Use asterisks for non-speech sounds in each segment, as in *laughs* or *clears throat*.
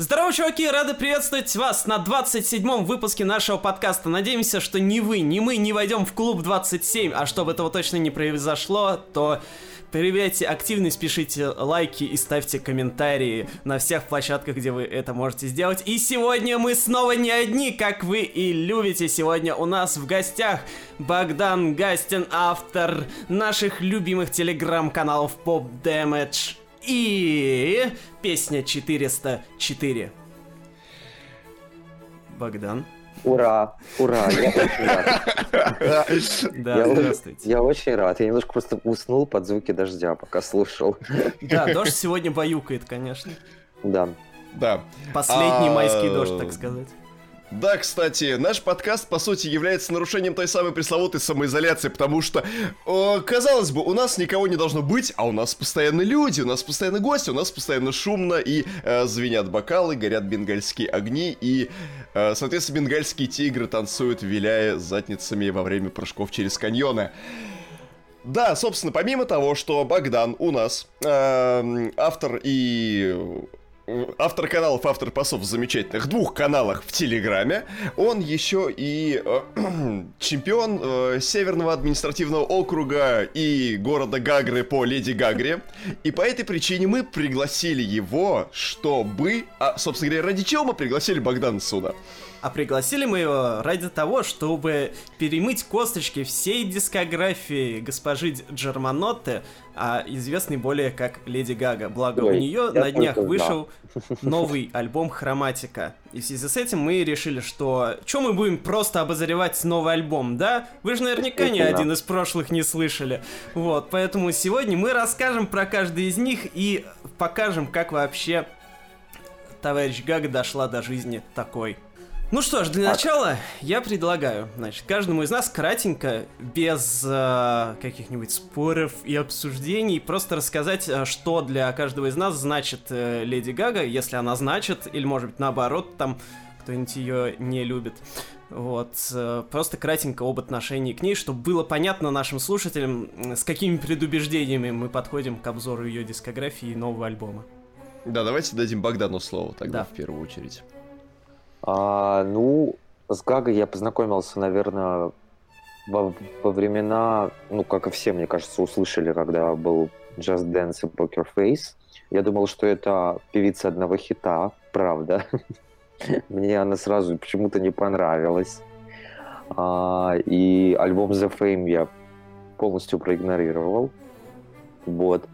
Здорово, чуваки! Рады приветствовать вас на 27-м выпуске нашего подкаста. Надеемся, что ни вы, ни мы не войдем в клуб 27, а чтобы этого точно не произошло, то проявляйте активность, пишите лайки и ставьте комментарии на всех площадках, где вы это можете сделать. И сегодня мы снова не одни, как вы и любите. Сегодня у нас в гостях Богдан Гастин, автор наших любимых телеграм-каналов Pop Damage и песня 404. Богдан. Ура, ура, я очень рад. *laughs* Да, Я, здравствуйте. я очень рад. Я немножко просто уснул под звуки дождя, пока слушал. Да, дождь сегодня баюкает, конечно. Да. Да. Последний А, майский дождь, так сказать. Да, кстати, наш подкаст, по сути, является нарушением той самой пресловутой самоизоляции, потому что, э, казалось бы, у нас никого не должно быть, а у нас постоянно люди, у нас постоянно гости, у нас постоянно шумно, и э, звенят бокалы, горят бенгальские огни, и, э, соответственно, бенгальские тигры танцуют, виляя задницами во время прыжков через каньоны. Да, собственно, помимо того, что Богдан у нас эм, автор и э, автор каналов, автор посов замечательных двух каналах в Телеграме, он еще и э, *clears throat* чемпион э, Северного административного округа и города Гагры по Леди Гагре. И по этой причине мы пригласили его, чтобы... А, собственно говоря, ради чего мы пригласили Богдана сюда? А пригласили мы его ради того, чтобы перемыть косточки всей дискографии госпожи Джерманотте, а известной более как Леди Гага. Благо, у Ой, нее я на днях за. вышел *laughs* новый альбом «Хроматика». И в связи с этим мы решили, что... Чем мы будем просто обозревать новый альбом, да? Вы же наверняка ни один из прошлых не слышали. Вот, поэтому сегодня мы расскажем про каждый из них и покажем, как вообще товарищ Гага дошла до жизни такой. Ну что ж, для начала я предлагаю, значит, каждому из нас кратенько, без э, каких-нибудь споров и обсуждений, просто рассказать, э, что для каждого из нас значит э, Леди Гага, если она значит, или, может быть, наоборот, там кто-нибудь ее не любит. Вот, э, просто кратенько об отношении к ней, чтобы было понятно нашим слушателям, с какими предубеждениями мы подходим к обзору ее дискографии и нового альбома. Да, давайте дадим Богдану слово тогда Да. в первую очередь. А, ну, с Гагой я познакомился, наверное, во, во времена, ну, как и все, мне кажется, услышали, когда был Just Dance и Poker Face. Я думал, что это певица одного хита, правда. *laughs* Мне она сразу почему-то не понравилась. А, и альбом The Fame я полностью проигнорировал. Вот.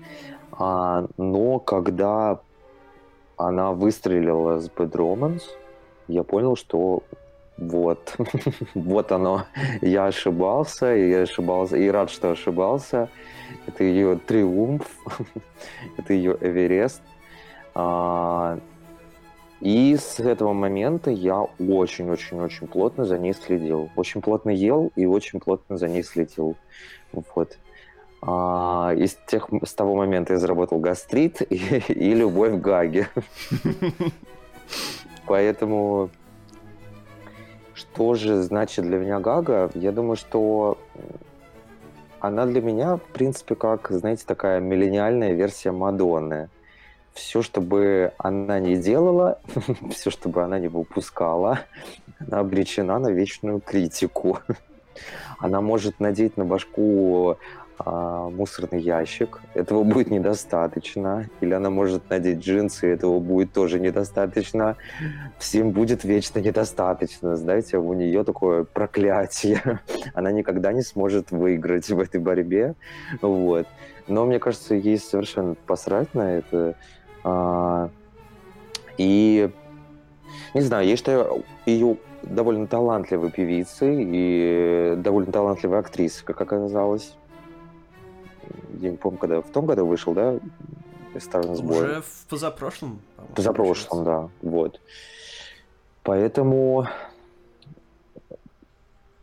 А, но когда она выстрелила с Bad Romance, я понял, что вот, *laughs* вот оно. Я ошибался, и я ошибался, и рад, что ошибался. Это ее триумф, *laughs* это ее Эверест. А, И с этого момента я очень-очень-очень плотно за ней следил. Очень плотно ел и очень плотно за ней следил. Вот. А, и с, тех, с того момента я заработал гастрит и, *laughs* и любовь к Гаге. Поэтому что же значит для меня Гага? Я думаю, что она для меня, в принципе, как, знаете, такая миллениальная версия Мадонны. Все, что бы она не делала, *laughs* все, что бы она не выпускала, она обречена на вечную критику. Она может надеть на башку а, мусорный ящик, этого будет недостаточно. Или она может надеть джинсы, этого будет тоже недостаточно. Всем будет вечно недостаточно. Знаете, у нее такое проклятие. *laughs* Она никогда не сможет выиграть в этой борьбе. Вот. Но мне кажется, ей совершенно посрать на это. А, И не знаю, я считаю ее довольно талантливой певицей и довольно талантливой актрисой, как оказалось. Я не помню, когда в том году вышел, да, Star сбор. Уже в позапрошлом. по-моему, Позапрошлом, да, вот. Поэтому...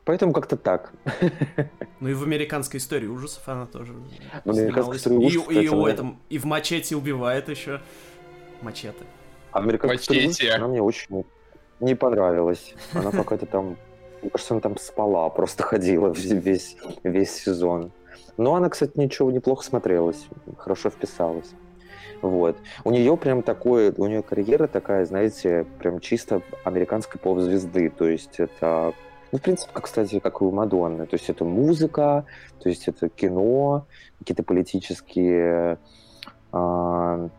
Поэтому как-то так. *laughs* Ну и в американской истории ужасов она тоже В американской истории И, ужасов, и кстати, у она- этом, и в мачете убивает еще. Мачете. Американская Мачете. история, она мне очень не понравилась. Она какая-то там... Мне кажется, она там спала, просто ходила весь, весь сезон. Но она, кстати, ничего неплохо смотрелась, хорошо вписалась. Вот. У нее прям такое, у нее карьера такая, знаете, прям чисто американской поп-звезды. То есть это, ну, в принципе, как, кстати, как и у Мадонны. То есть это музыка, то есть это кино, какие-то политические э,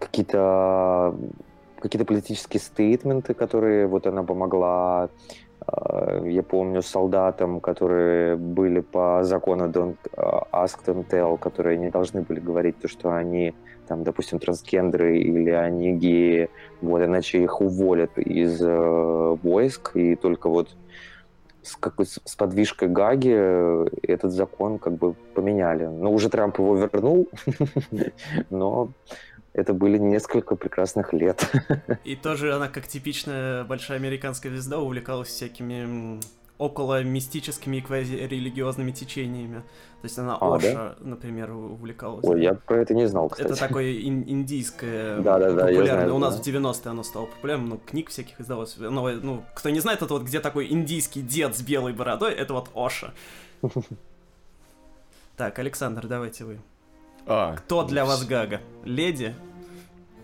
какие-то какие-то политические стейтменты, которые вот она помогла я помню солдатам, которые были по закону Don't Ask, Don't Tell, которые не должны были говорить то, что они, там, допустим, трансгендеры или они геи, вот, иначе их уволят из э, войск, и только вот с, какой, с подвижкой Гаги этот закон как бы поменяли. Ну, уже Трамп его вернул, *laughs* но это были несколько прекрасных лет. *laughs* И тоже она, как типичная большая американская звезда, увлекалась всякими около мистическими и квази-религиозными течениями. То есть она а, Оша, да? например, увлекалась. Ой, я про это не знал, кстати. Это такое ин- индийское *laughs* да, да, да, популярное. Знаю, У нас да. в 90-е оно стало популярным, ну, книг всяких издалось. Ну, ну, кто не знает, это вот где такой индийский дед с белой бородой, это вот Оша. *laughs* Так, Александр, давайте вы. А, Кто для вас Гага? Леди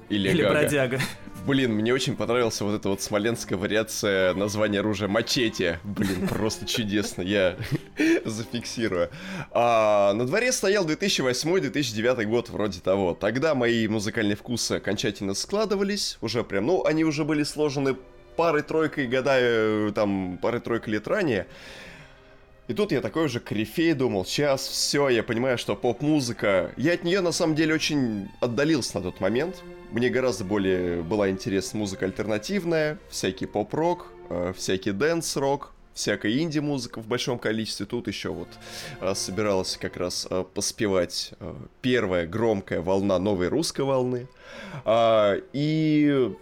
или, или Гага? бродяга? Блин, мне очень понравилась вот эта вот смоленская вариация названия оружия Мачете. Блин, просто чудесно, я *laughs* зафиксирую. А, на дворе стоял 2008-2009 год, вроде того. Тогда мои музыкальные вкусы окончательно складывались, уже прям, ну, они уже были сложены парой-тройкой года, э, там, парой-тройкой лет ранее. И тут я такой уже корифей думал, сейчас все, я понимаю, что поп-музыка... Я от нее на самом деле очень отдалился на тот момент. Мне гораздо более была интересна музыка альтернативная, всякий поп-рок, э, всякий дэнс-рок, всякая инди-музыка в большом количестве. Тут еще вот э, собиралась как раз э, поспевать э, первая громкая волна новой русской волны. А, и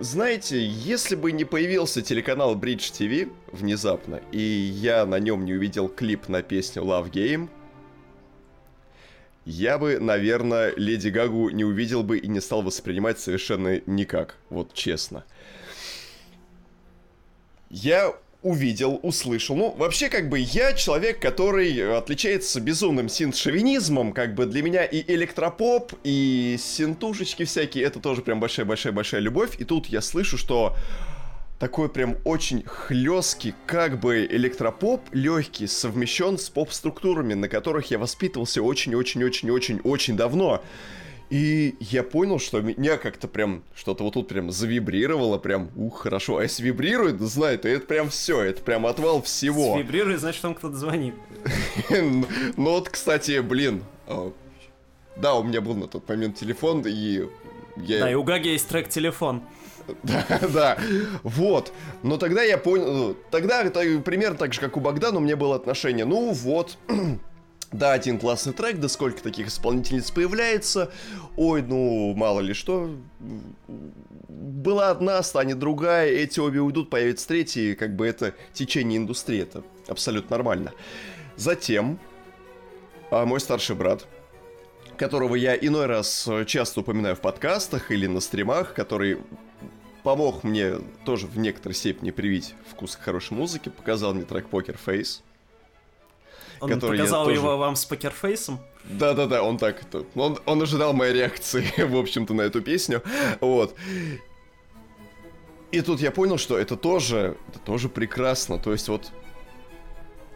знаете, если бы не появился телеканал Bridge TV внезапно, и я на нем не увидел клип на песню Love Game, я бы, наверное, Леди Гагу не увидел бы и не стал воспринимать совершенно никак, вот честно. Я увидел, услышал. Ну, вообще, как бы, я человек, который отличается безумным синт-шовинизмом. Как бы для меня и электропоп, и синтушечки всякие, это тоже прям большая-большая-большая любовь. И тут я слышу, что такой прям очень хлесткий, как бы электропоп легкий, совмещен с поп-структурами, на которых я воспитывался очень-очень-очень-очень-очень давно. И я понял, что меня как-то прям что-то вот тут прям завибрировало, прям, ух, хорошо. А если вибрирует, знай, то это прям все, это прям отвал всего. Вибрирует, значит, там кто-то звонит. *laughs* Ну вот, кстати, блин, а, да, у меня был на тот момент телефон, и я... Да, и у Гаги есть трек «Телефон». *laughs* Да, да, вот. Но тогда я понял, ну, тогда примерно так же, как у Богдана, у меня было отношение. Ну вот, *clears throat* да, один классный трек, да сколько таких исполнительниц появляется. Ой, ну, мало ли что. Была одна, станет другая, эти обе уйдут, появится третья, и как бы это течение индустрии, это абсолютно нормально. Затем, а, мой старший брат, которого я иной раз часто упоминаю в подкастах или на стримах, который помог мне тоже в некоторой степени привить вкус к хорошей музыке, показал мне трек Poker Face. Он показал тоже... его вам с покерфейсом? Да-да-да, он так, он, он ожидал моей реакции, *laughs* в общем-то, на эту песню, вот. И тут я понял, что это тоже, это тоже прекрасно, то есть вот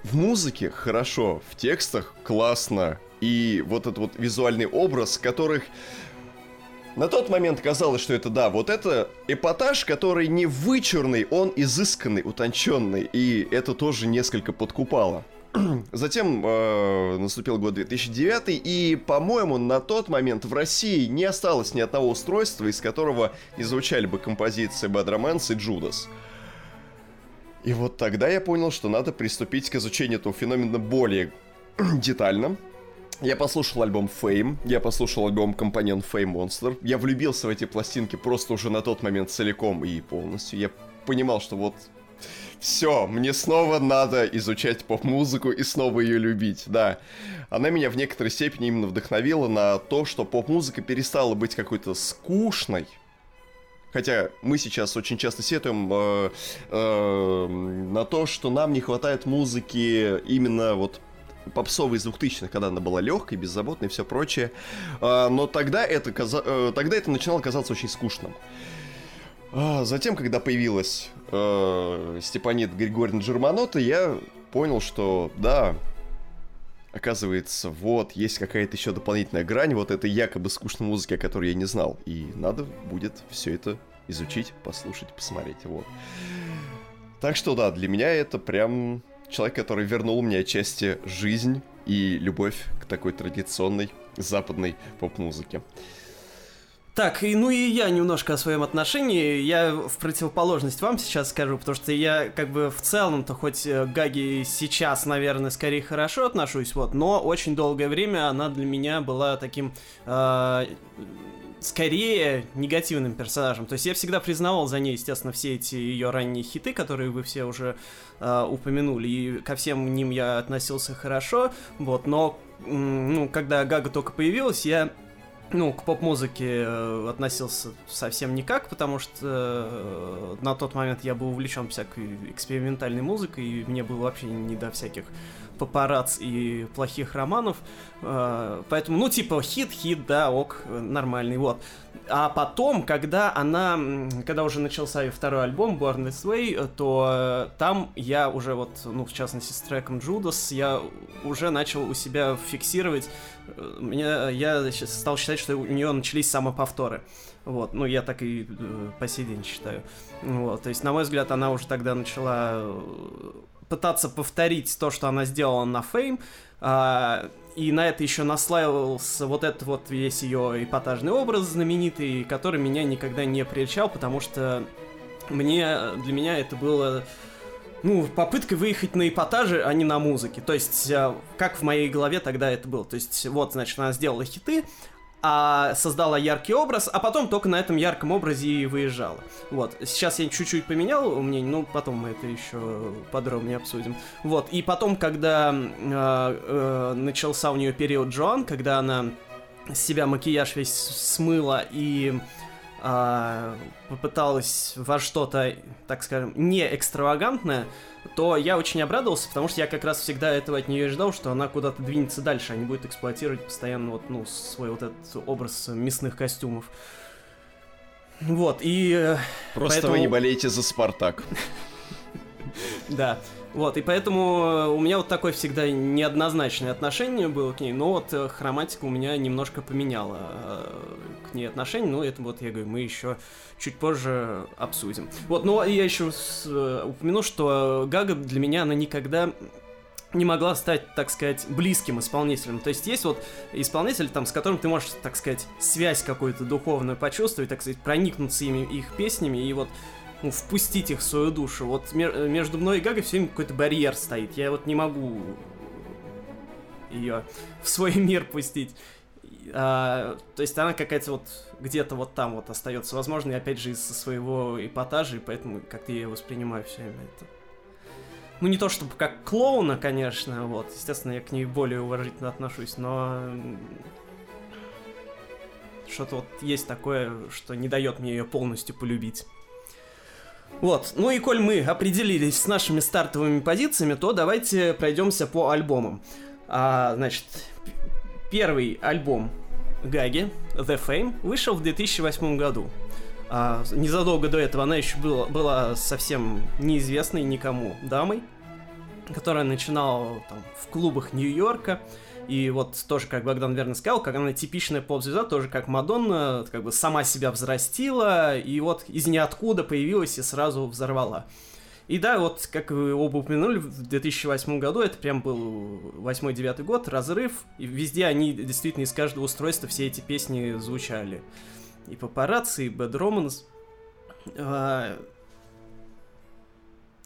в музыке хорошо, в текстах классно, и вот этот вот визуальный образ, которых на тот момент казалось, что это да, вот это эпатаж, который не вычурный, он изысканный, утонченный, и это тоже несколько подкупало. *clears throat* Затем э, наступил год 2009, и, по-моему, на тот момент в России не осталось ни одного устройства, из которого не звучали бы композиции Bad Romance и Judas. И вот тогда я понял, что надо приступить к изучению этого феномена более *clears throat* детально. Я послушал альбом Fame, я послушал альбом Компаньон Fame Monster. Я влюбился в эти пластинки просто уже на тот момент целиком и полностью. Я понимал, что вот все, мне снова надо изучать поп-музыку и снова ее любить, да. Она меня в некоторой степени именно вдохновила на то, что поп-музыка перестала быть какой-то скучной, Хотя мы сейчас очень часто сетуем э, э, на то, что нам не хватает музыки именно вот попсовой из 2000-х, когда она была легкой, беззаботной и все прочее. А, но тогда это. Э, тогда это начинало казаться очень скучным. Затем, когда появилась э, Степанит Григорьевна Джерманота, я понял, что да, оказывается, вот, есть какая-то еще дополнительная грань вот этой якобы скучной музыки, о которой я не знал. И надо будет все это изучить, послушать, посмотреть, вот. Так что да, для меня это прям человек, который вернул мне отчасти жизнь и любовь к такой традиционной западной поп-музыке. Так, и, ну и я немножко о своем отношении. Я в противоположность вам сейчас скажу, потому что я как бы в целом-то хоть э, Гаги сейчас, наверное, скорее хорошо отношусь, вот, но очень долгое время она для меня была таким э, скорее негативным персонажем. То есть я всегда признавал за ней, естественно, все эти ее ранние хиты, которые вы все уже э, упомянули, и ко всем ним я относился хорошо, вот, но ну, когда Гага только появилась, я ну, к поп-музыке э, относился совсем никак, потому что э, на тот момент я был увлечен всякой экспериментальной музыкой, и мне было вообще не до всяких папарац и плохих романов. Э, поэтому, ну, типа, хит-хит, да, ок, нормальный, вот. А потом, когда она, когда уже начался ее второй альбом, Born This Way, то там я уже вот, ну, в частности, с треком Judas, я уже начал у себя фиксировать, меня, я стал считать, что у нее начались самоповторы. Вот, ну, я так и по сей день считаю. Вот, то есть, на мой взгляд, она уже тогда начала пытаться повторить то, что она сделала на Fame, а, и на это еще наслаивался вот этот вот весь ее эпатажный образ знаменитый, который меня никогда не прельчал, потому что мне, для меня это было ну, попыткой выехать на эпатаже, а не на музыке. То есть, а, как в моей голове тогда это было. То есть, вот, значит, она сделала хиты, а создала яркий образ, а потом только на этом ярком образе и выезжала. Вот. Сейчас я чуть-чуть поменял мнение, ну, потом мы это еще подробнее обсудим. Вот. И потом, когда э, э, начался у нее период Джоан, когда она с себя макияж весь смыла и попыталась во что-то, так скажем, не экстравагантное, то я очень обрадовался, потому что я как раз всегда этого от нее ждал, что она куда-то двинется дальше, а не будет эксплуатировать постоянно вот, ну, свой вот этот образ мясных костюмов. Вот, и... Э, Просто поэтому... вы не болеете за Спартак. *laughs* Да. Вот, и поэтому э, у меня вот такое всегда неоднозначное отношение было к ней, но вот э, хроматика у меня немножко поменяла э, к ней отношение, ну это вот, я говорю, мы еще чуть позже обсудим. Вот, ну я еще упомяну, что Гага для меня, она никогда не могла стать, так сказать, близким исполнителем. То есть есть вот исполнитель, там, с которым ты можешь, так сказать, связь какую-то духовную почувствовать, так сказать, проникнуться ими, их песнями, и вот впустить их в свою душу. Вот между мной и Гагой все время какой-то барьер стоит. Я вот не могу ее в свой *laughs* мир пустить. А, то есть она какая-то вот где-то вот там вот остается. Возможно, и опять же из-за своего эпатажа, и поэтому как-то я ее воспринимаю все время это. Ну, не то чтобы как клоуна, конечно, вот. Естественно, я к ней более уважительно отношусь, но что-то вот есть такое, что не дает мне ее полностью полюбить. Вот, ну и коль мы определились с нашими стартовыми позициями, то давайте пройдемся по альбомам. А, значит, первый альбом Гаги, The Fame, вышел в 2008 году. А, незадолго до этого она еще была, была совсем неизвестной никому дамой, которая начинала там, в клубах Нью-Йорка, и вот тоже, как Богдан верно сказал, как она типичная поп-звезда, тоже как Мадонна, как бы сама себя взрастила, и вот из ниоткуда появилась и сразу взорвала. И да, вот, как вы оба упомянули, в 2008 году, это прям был 8-9 год, разрыв, и везде они действительно из каждого устройства все эти песни звучали. И папарацци, и Bad Romance.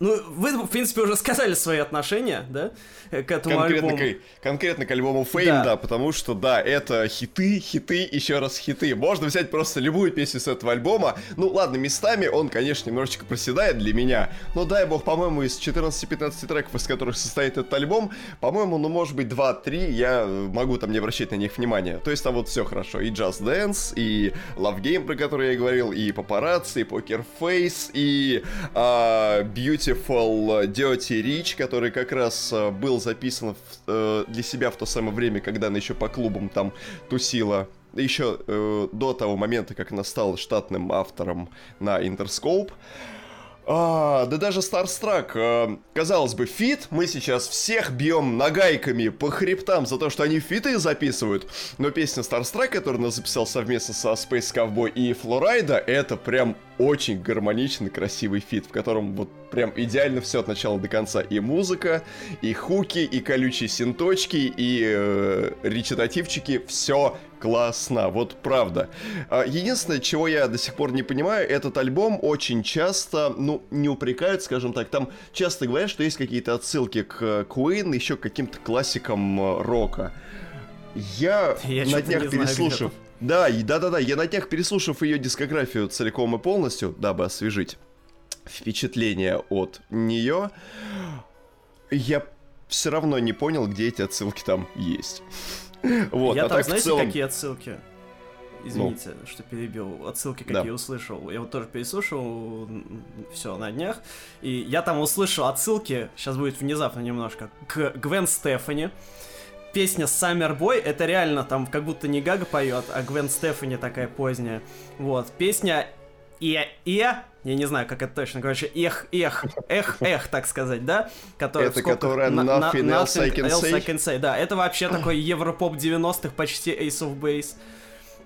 Ну, вы, в принципе, уже сказали свои отношения, да, к этому конкретно альбому. К, конкретно к альбому Fame, да. да, потому что, да, это хиты, хиты, еще раз хиты. Можно взять просто любую песню с этого альбома. Ну, ладно, местами он, конечно, немножечко проседает для меня, но, дай бог, по-моему, из 14-15 треков, из которых состоит этот альбом, по-моему, ну, может быть, 2-3, я могу там не обращать на них внимания. То есть там вот все хорошо. И Just Dance, и Love Game, про который я говорил, и Paparazzi, и Poker Face, и uh, Beauty Beautiful Dirty Rich, который как раз э, был записан в, э, для себя в то самое время, когда она еще по клубам там тусила. Еще э, до того момента, как она стала штатным автором на Interscope. А, да даже Starstruck, а, казалось бы, фит, мы сейчас всех бьем нагайками по хребтам за то, что они фиты записывают, но песня Starstruck, которую он записал совместно со Space Cowboy и Flo Rida, это прям очень гармоничный, красивый фит, в котором вот прям идеально все от начала до конца. И музыка, и хуки, и колючие синточки, и э, речитативчики. Все классно, вот правда. А, единственное, чего я до сих пор не понимаю, этот альбом очень часто, ну, не упрекают, скажем так, там часто говорят, что есть какие-то отсылки к Queen, еще к каким-то классикам э, рока. Я, я на днях переслушав... Да, да-да-да, я на днях переслушав ее дискографию целиком и полностью, дабы освежить впечатление от нее, я все равно не понял, где эти отсылки там есть. *laughs* Вот, я а там, так знаете, целом... какие отсылки? Извините, ну. что перебил. Отсылки, какие да. услышал. Я вот тоже переслушал все на днях. И я там услышал отсылки, сейчас будет внезапно немножко, к Гвен Стефани песня Summer Boy, это реально там как будто не Гага поет, а Гвен Стефани такая поздняя. Вот, песня и и я не знаю, как это точно, короче, эх, эх, эх, эх, так сказать, да? Которая это которая на, nothing, на, else, I can, else say. I can say. Да, это вообще такой европоп 90-х, почти Ace of Base.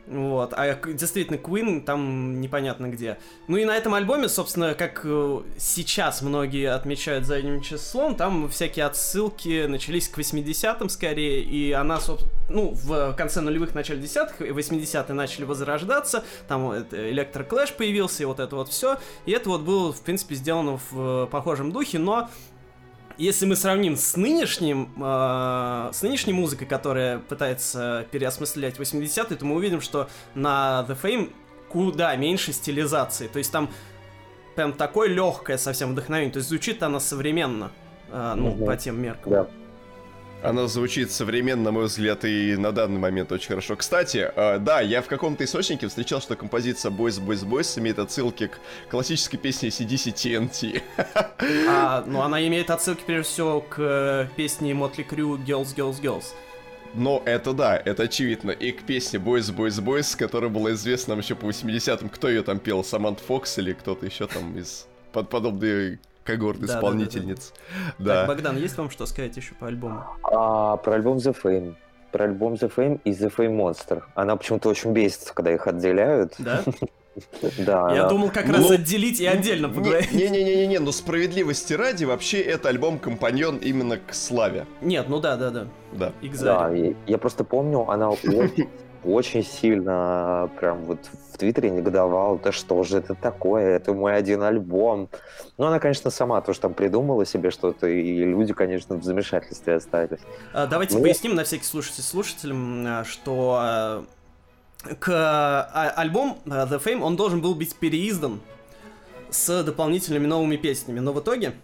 Вот. А действительно, Queen там непонятно где. Ну и на этом альбоме, собственно, как э, сейчас многие отмечают задним числом, там всякие отсылки начались к 80-м скорее, и она, ну, в конце нулевых, начале десятых, 80-е начали возрождаться, там Электроклэш появился, и вот это вот все, и это вот было, в принципе, сделано в э, похожем духе, но если мы сравним с нынешним, э, с нынешней музыкой, которая пытается переосмыслять 80-е, то мы увидим, что на The Fame куда меньше стилизации. То есть там прям такое легкое совсем вдохновение. То есть звучит она современно, э, ну, угу. по тем меркам. Да. Она звучит современно, на мой взгляд, и на данный момент очень хорошо. Кстати, э, да, я в каком-то источнике встречал, что композиция Boys Boys Boys имеет отсылки к классической песне CDC TNT. *laughs* А, *laughs* ну, она имеет отсылки, прежде всего, к э, песне Motley Crue Girls, Girls, Girls. Но это да, это очевидно. И к песне Boys, Boys, Boys, которая была известна нам еще по 80-м. Кто ее там пел? Самант Фокс или кто-то еще там из под подобной когорт да, исполнительниц. Да, да, да. Так, Богдан, есть вам что сказать еще по альбому? А, про альбом The Fame. Про альбом The Fame и The Fame Monster. Она почему-то очень бесится, когда их отделяют. Да? *laughs* Да. Я думал как раз ну, отделить и отдельно поговорить. Не-не-не-не, но справедливости ради, вообще это альбом компаньон именно к славе. Нет, ну да, да, да. Да. Да, я просто помню, она *laughs* очень сильно прям вот в Твиттере негодовал, да что же это такое, это мой один альбом. Ну, она, конечно, сама тоже там придумала себе что-то, и люди, конечно, в замешательстве остались. А, давайте ну, поясним на всякий слушатель, слушателям, а, что а, к а, альбом The Fame он должен был быть переиздан с дополнительными новыми песнями, но в итоге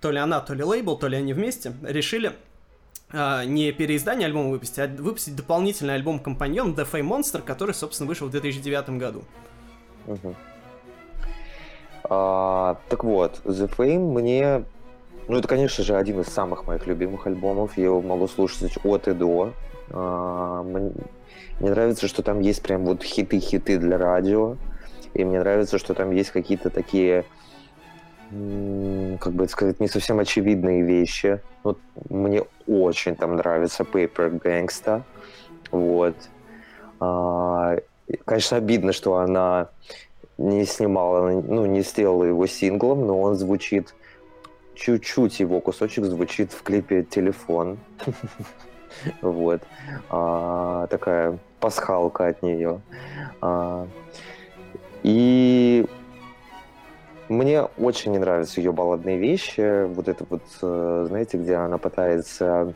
то ли она, то ли лейбл, то ли они вместе решили а, не переиздание альбома выпустить, а выпустить дополнительный альбом компаньон The Fame Monster, который, собственно, вышел в 2009 году. Угу. А, так вот, The Fame мне... Ну, это, конечно же, один из самых моих любимых альбомов. Я его могу слушать от и до. А, мне, мне нравится, что там есть прям вот хиты-хиты для радио. И мне нравится, что там есть какие-то такие как бы это сказать, не совсем очевидные вещи. Вот мне очень там нравится Paper Gangsta. Вот. А, конечно, обидно, что она не снимала, ну, не сделала его синглом, но он звучит чуть-чуть его кусочек звучит в клипе «Телефон». *laughs* Вот. А, такая пасхалка от нее. Мне очень не нравятся ее балладные вещи. Вот это вот, э, знаете, где она пытается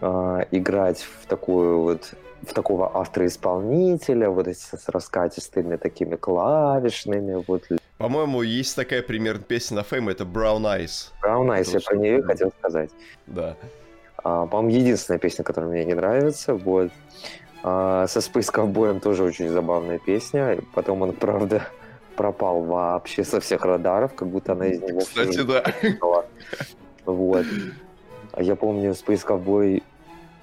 э, играть в такую вот в такого автора-исполнителя, вот эти с раскатистыми такими клавишными. Вот. По-моему, есть такая примерно песня на Fame, это Brown Eyes. Brown Eyes, я про нее хотел сказать. Да. А, по-моему, единственная песня, которая мне не нравится. Вот. А, со Space Cowboy тоже очень забавная песня. Потом он, правда, пропал вообще со всех радаров, как будто она из него... Кстати, да. Вот. А я помню, Space Cowboy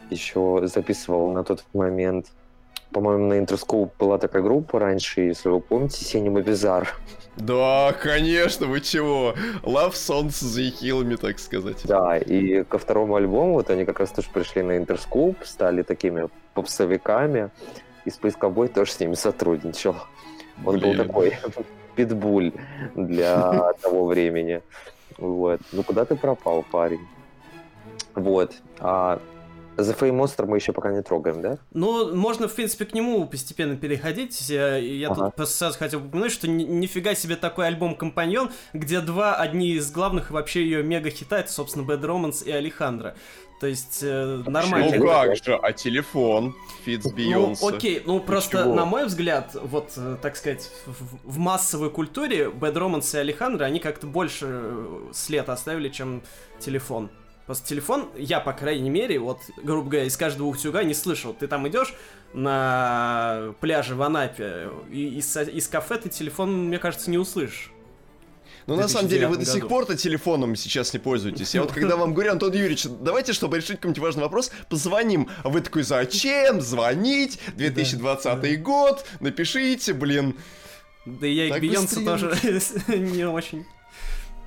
еще записывал на тот момент по-моему, на Interscope была такая группа раньше, если вы помните, Cinema Bizarre. Да, конечно, вы чего? Love Songs Kill Me, так сказать. Да, и ко второму альбому вот они как раз тоже пришли на Interscope, стали такими попсовиками, и Space Cowboy тоже с ними сотрудничал. Он Блин. был такой *laughs* питбуль для *laughs* того времени. Вот. Ну куда ты пропал, парень? Вот. А The Fame Monster мы еще пока не трогаем, да? Ну, можно, в принципе, к нему постепенно переходить. Я, я ага. тут просто сразу хотел упомянуть, что ни, нифига себе такой альбом «Компаньон», где два, одни из главных вообще ее мега-хита, это, собственно, Bad Romance и Алехандро. То есть э, нормально. Ну как же, а телефон Фитц Бейонсе? Ну окей, ну просто Чего? на мой взгляд, вот, э, так сказать, в, в массовой культуре Bad Romance и Алехандро, они как-то больше э, след оставили, чем телефон. Просто телефон, я, по крайней мере, вот, грубо говоря, из каждого утюга не слышал. Ты там идешь на пляже в Анапе, и из, из кафе ты телефон, мне кажется, не услышишь. Ну, на самом деле, вы до сих пор-то телефоном сейчас не пользуетесь. Я вот когда вам говорю, Антон Юрьевич, давайте, чтобы решить какой-нибудь важный вопрос, позвоним. А вы такой, зачем звонить? 2020 год, напишите, блин. Да я и к Бейонсу тоже *laughs* не очень.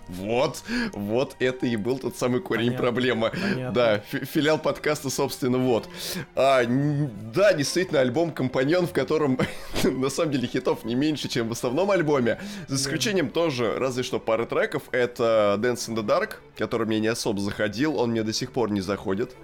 Вот, вот это и был тот самый корень понятно, проблемы. Понятно. Да, филиал подкаста, собственно, вот. А, да, действительно, альбом «Компаньон», в котором, *laughs* на самом деле, хитов не меньше, чем в основном альбоме. За исключением да. тоже, разве что пары треков. Это «Dance in the Dark», который мне не особо заходил, он мне до сих пор не заходит.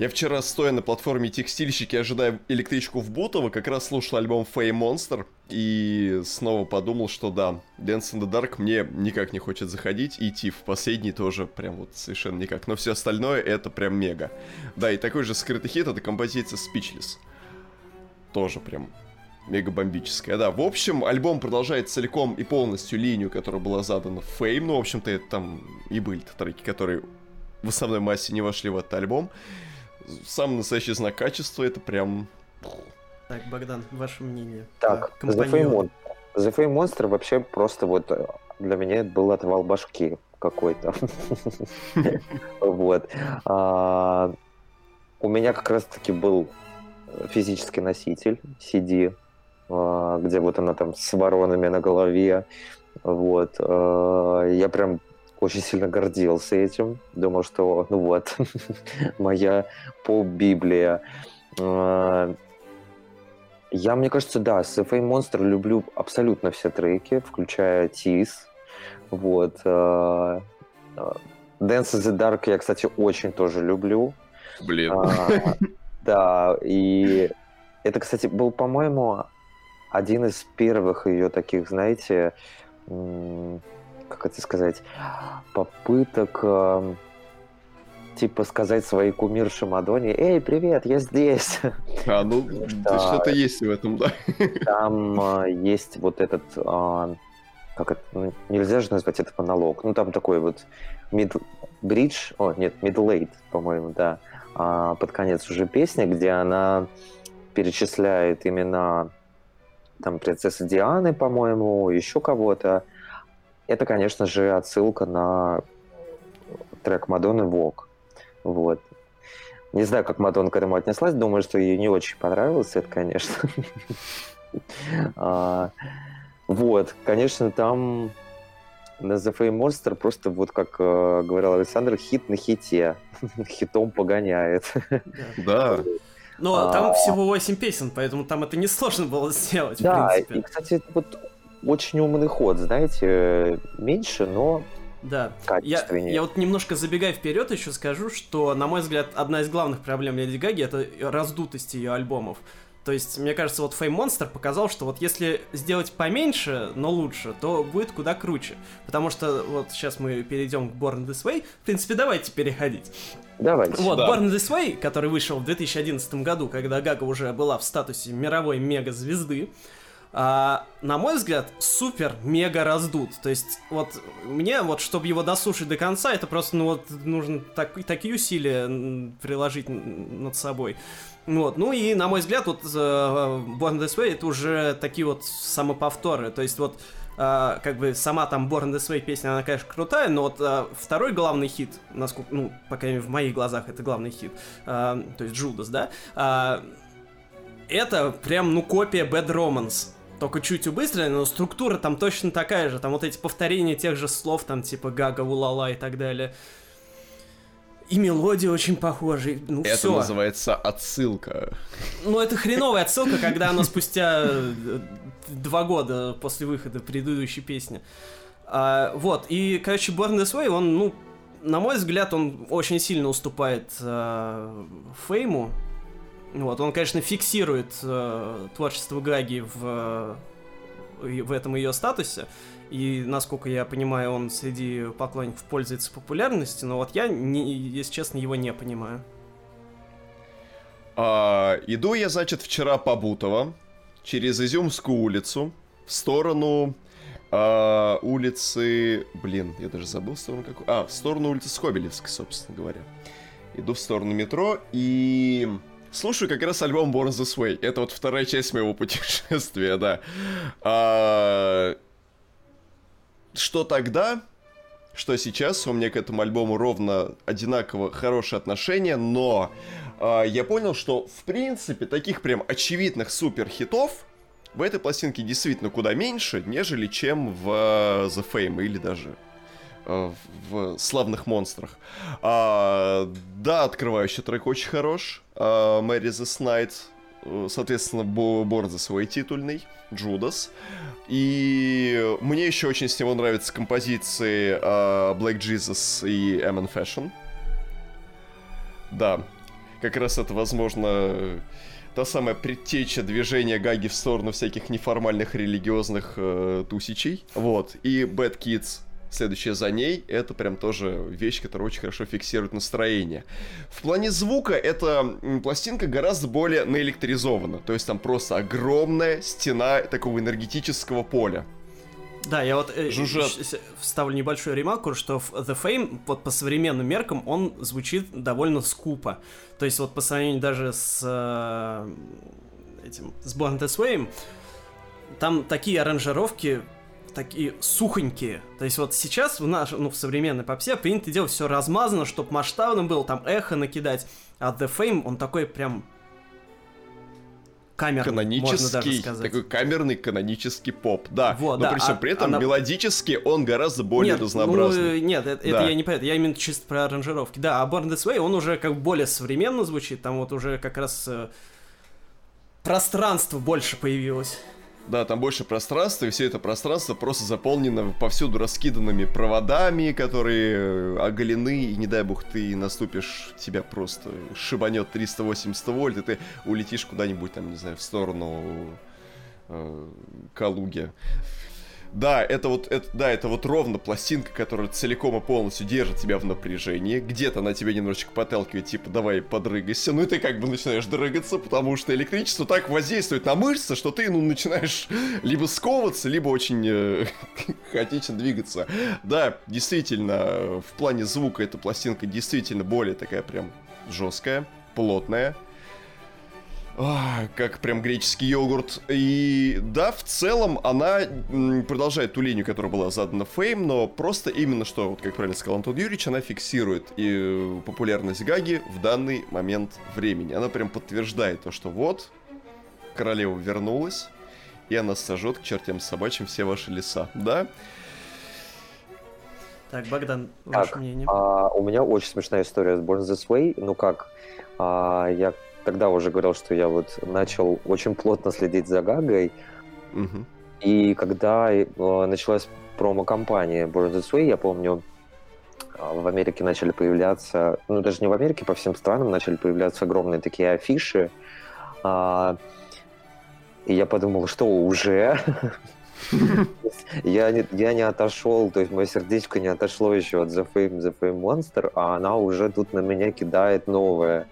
Я вчера, стоя на платформе текстильщики, ожидая электричку в Бутово, как раз слушал альбом Fame Monster и снова подумал, что да, Dance in the Dark мне никак не хочет заходить, и в последний тоже прям вот совершенно никак. Но все остальное это прям мега. Да, и такой же скрытый хит это композиция Speechless. Тоже прям мега бомбическая. Да, в общем, альбом продолжает целиком и полностью линию, которая была задана в Fame. Ну, в общем-то, это там и были треки, которые в основной массе не вошли в этот альбом самый настоящий знак качества, это прям... Так, Богдан, ваше мнение? Так, The Fame, Mon- The Fame Monster вообще просто вот э, для меня это был отвал башки какой-то. *laughs* Вот. А, у меня как раз-таки был физический носитель CD, а, где вот она там с воронами на голове. Вот. А, я прям очень сильно гордился этим. Думал, что, ну вот, *laughs* моя поп-библия. А, я, мне кажется, да, с FA Monster люблю абсолютно все треки, включая Тис. Вот. А, а, Dance in the Dark я, кстати, очень тоже люблю. Блин. *laughs* да, и это, кстати, был, по-моему, один из первых ее таких, знаете, как это сказать, попыток э, типа сказать своей кумирше Мадоне, эй, привет, я здесь. *laughs* А, ну, *laughs* что-то есть в этом, да. *laughs* Там э, есть вот этот, э, как это, ну, нельзя же назвать это монолог, ну, там такой вот mid bridge, о, нет, middle eight, по-моему, да, э, под конец уже песня, где она перечисляет имена там принцессы Дианы, по-моему, еще кого-то, это, конечно же, отсылка на трек Мадонны «Вок». Вот. Не знаю, как Мадонна к этому отнеслась, думаю, что ей не очень понравилось это, конечно. *laughs* А, вот, конечно, там на The Fame Monster просто, вот как э, говорил Александр, хит на хите. *laughs* Хитом погоняет. Да. *laughs* Но а... там всего 8 песен, поэтому там это несложно было сделать, да, в принципе. и, кстати, вот очень умный ход, знаете, меньше, но да. Я, я вот немножко забегая вперед еще скажу, что, на мой взгляд, одна из главных проблем Леди Гаги это раздутость ее альбомов. То есть, мне кажется, вот Fame Monster показал, что вот если сделать поменьше, но лучше, то будет куда круче. Потому что вот сейчас мы перейдем к Born This Way. В принципе, давайте переходить. Давайте. Вот, да. Born This Way, который вышел в 2011 году, когда Гага уже была в статусе мировой мега-звезды, а, на мой взгляд, супер-мега раздут. То есть, вот мне, вот, чтобы его дослушать до конца, это просто, ну, вот, нужно так, такие усилия приложить над собой. Вот, ну и, на мой взгляд, вот uh, Born This Way это уже такие вот самоповторы. То есть, вот, Uh, как бы сама там Born This Way песня, она, конечно, крутая, но вот uh, второй главный хит, насколько, ну, по крайней мере, в моих глазах это главный хит, uh, то есть Джудас, да, это прям, ну, копия Bad Romance только чуть убыстренная, но структура там точно такая же. Там вот эти повторения тех же слов, там типа гага, улала и так далее. И мелодия очень похожа. Ну, это все. называется отсылка. Ну, это хреновая отсылка, когда она спустя э, два года после выхода предыдущей песни. А, вот, и, короче, Born This Way, он, ну, на мой взгляд, он очень сильно уступает э, Фейму. Вот, он, конечно, фиксирует э, творчество Гаги в, в этом ее статусе, и, насколько я понимаю, он среди поклонников пользуется популярностью, но вот я, не, если честно, его не понимаю. А, иду я, значит, вчера по Бутово, через Изюмскую улицу, в сторону а, улицы... Блин, я даже забыл сторону какой... А, в сторону улицы Скобелевской, собственно говоря. Иду в сторону метро, и слушаю как раз альбом Born This Way. Это вот вторая часть моего путешествия, да. А... Что тогда, что сейчас, у меня к этому альбому ровно одинаково хорошее отношение, но а, я понял, что в принципе таких прям очевидных супер хитов в этой пластинке действительно куда меньше, нежели чем в uh, The Fame или даже Э, в славных монстрах. А, да, открывающий трек очень хорош. А, Mary the Night, э, соответственно, Борн за свой титульный, Джудас. И мне еще очень с него нравятся композиции uh, Black Jesus и M Fashion. Да, как раз это, возможно, та самая предтеча движения Гаги в сторону всяких неформальных религиозных э, тусичей. Вот. И Bad Kids следующая за ней, это прям тоже вещь, которая очень хорошо фиксирует настроение. В плане звука эта пластинка гораздо более наэлектризована, то есть там просто огромная стена такого энергетического поля. Да, я вот э, вставлю небольшую ремарку, что The Fame вот по современным меркам он звучит довольно скупо. То есть вот по сравнению даже с э, этим с Born This Way, там такие аранжировки такие сухонькие. То есть вот сейчас в наш, ну, в современной попсе принято делать все размазано, чтобы масштабным было, там эхо накидать. А The Fame, он такой прям камерный, канонический, можно даже сказать. такой камерный канонический поп, да. Вот, но да, при всем а, при этом она... мелодически он гораздо более нет, разнообразный. Ну, нет, это, да. это я не это, я именно чисто про аранжировки. Да, а Born This Way, он уже как более современно звучит, там вот уже как раз э, пространство больше появилось. Да, там больше пространства, и все это пространство просто заполнено повсюду раскиданными проводами, которые э, оголены, и не дай бог ты наступишь, тебя просто шибанет 380 вольт, и ты улетишь куда-нибудь там, не знаю, в сторону э, Калуги. Да, это вот, это, да, это вот ровно пластинка, которая целиком и полностью держит тебя в напряжении. Где-то она тебя немножечко подталкивает, типа, давай подрыгайся. Ну и ты как бы начинаешь дрыгаться, потому что электричество так воздействует на мышцы, что ты, ну, начинаешь *laughs* либо сковываться, либо очень э, *laughs* хаотично двигаться. Да, действительно, в плане звука эта пластинка действительно более такая прям жесткая, плотная как прям греческий йогурт. И да, в целом она продолжает ту линию, которая была задана Фейм, но просто именно что, вот как правильно сказал Антон Юрьевич, она фиксирует и э, популярность Гаги в данный момент времени. Она прям подтверждает то, что вот, королева вернулась, и она сожжет к чертям собачьим все ваши леса, да? Так, Богдан, ваше так, мнение? А, у меня очень смешная история с Born This Way. Ну как, а, я тогда уже говорил, что я вот начал очень плотно следить за Гагой. Угу. И когда э, началась промо-компания Born This Way, я помню, э, в Америке начали появляться, ну даже не в Америке, по всем странам начали появляться огромные такие афиши. А, и я подумал, что уже *laughs* я не, я не отошел, то есть мое сердечко не отошло еще от The Fame, The Fame Monster, а она уже тут на меня кидает новое.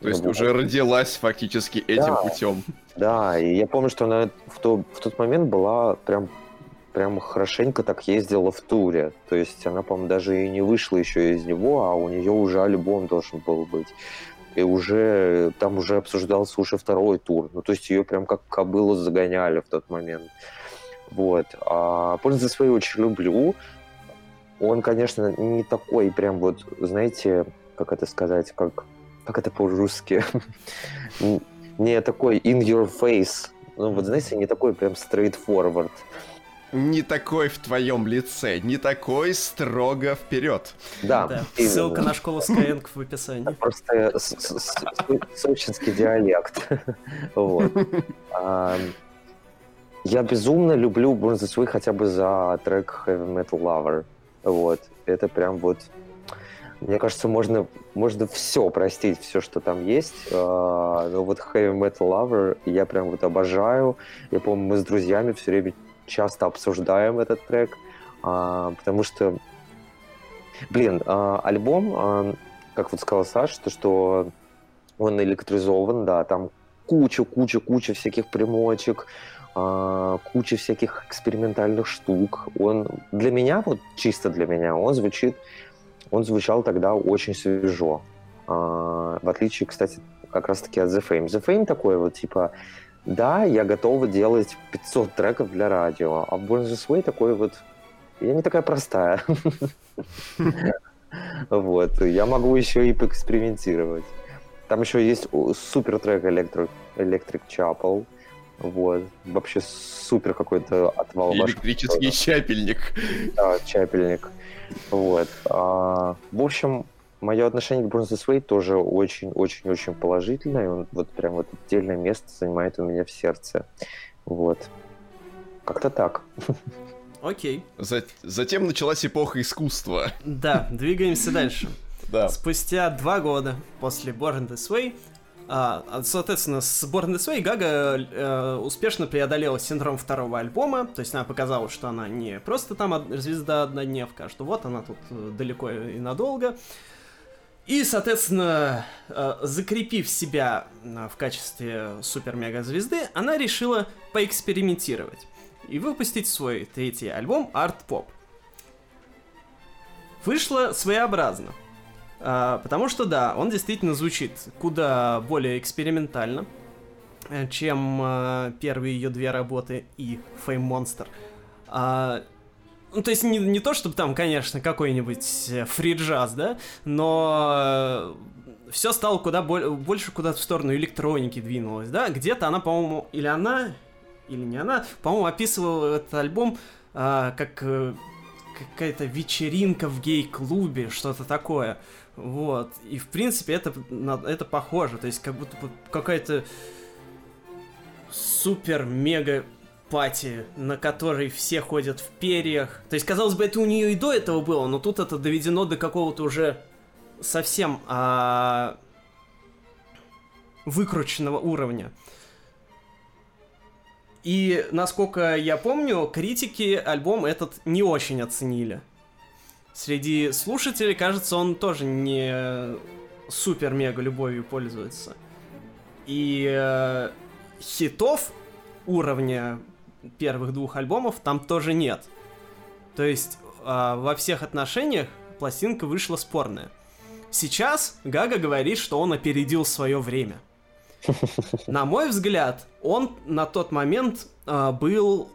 То есть вот. уже родилась фактически этим да, путем. Да, и я помню, что она в, то, в тот момент была прям прям хорошенько так ездила в туре. То есть она, по-моему, даже и не вышла еще из него, а у нее уже альбом должен был быть. И уже там уже обсуждался уже второй тур. Ну, то есть ее прям как кобылу загоняли в тот момент. Вот. А «Пользу за свои» очень люблю. Он, конечно, не такой прям вот, знаете, как это сказать, как, как это по-русски? *laughs* не такой in your face. Ну, вот, знаете, не такой прям straightforward не такой в твоем лице, не такой строго вперед. Да. да. Ссылка на школу Skyeng в описании. Просто сочинский диалект. *laughs* Вот. *laughs* Я безумно люблю Born This Way хотя бы за трек Heavy Metal Lover. Вот. Это прям вот... Мне кажется, можно, можно все простить, все, что там есть. А, но вот Heavy Metal Lover я прям вот обожаю. Я помню, мы с друзьями все время часто обсуждаем этот трек, а, потому что, блин, а, альбом, как вот сказал Саша, то, что он электризован, да, там куча-куча-куча всяких примочек, куча всяких экспериментальных штук. Он для меня, вот чисто для меня, он звучит, он звучал тогда очень свежо. В отличие, кстати, как раз-таки от The Fame. The Fame такой вот, типа, да, я готова делать 500 треков для радио, а Born This Way такой вот... Я не такая простая. *laughs* Вот, я могу еще и поэкспериментировать. Там еще есть супер трек Electric Chapel. Вот. Вообще супер какой-то отвал. Электрический чапельник. Да, чапельник. Вот. А, в общем, мое отношение к Burns This Way тоже очень-очень-очень положительное. Он вот прям вот отдельное место занимает у меня в сердце. Вот. Как-то так. Окей. Затем началась эпоха искусства. Да, двигаемся дальше. Да. Спустя два года после Born This Way соответственно, с Born This Way Гага э, успешно преодолела синдром второго альбома, то есть она показала, что она не просто там звезда однодневка, а что вот она тут э, далеко и надолго. И, соответственно, э, закрепив себя в качестве супер-мега-звезды, она решила поэкспериментировать и выпустить свой третий альбом Art Pop. Вышло своеобразно. Э, потому что, да, он действительно звучит куда более экспериментально, чем первые ее две работы и Fame Monster. А, ну, то есть не, не то, чтобы там, конечно, какой-нибудь э, фри-джаз, да, но э, все стало куда боль, больше куда-то в сторону электроники двинулось, да, где-то она, по-моему, или она, или не она, по-моему, описывала этот альбом а, как э, какая-то вечеринка в гей-клубе, что-то такое, вот, и в принципе это, это похоже, то есть как будто какая-то супер-мега пати, на которой все ходят в перьях. То есть, казалось бы, это у нее и до этого было, но тут это доведено до какого-то уже совсем а... выкрученного уровня. И, насколько я помню, критики альбом этот не очень оценили. Среди слушателей, кажется, он тоже не супер-мега любовью пользуется. И э, хитов уровня первых двух альбомов там тоже нет. То есть э, во всех отношениях пластинка вышла спорная. Сейчас Гага говорит, что он опередил свое время. *laughs* На мой взгляд, он на тот момент э, был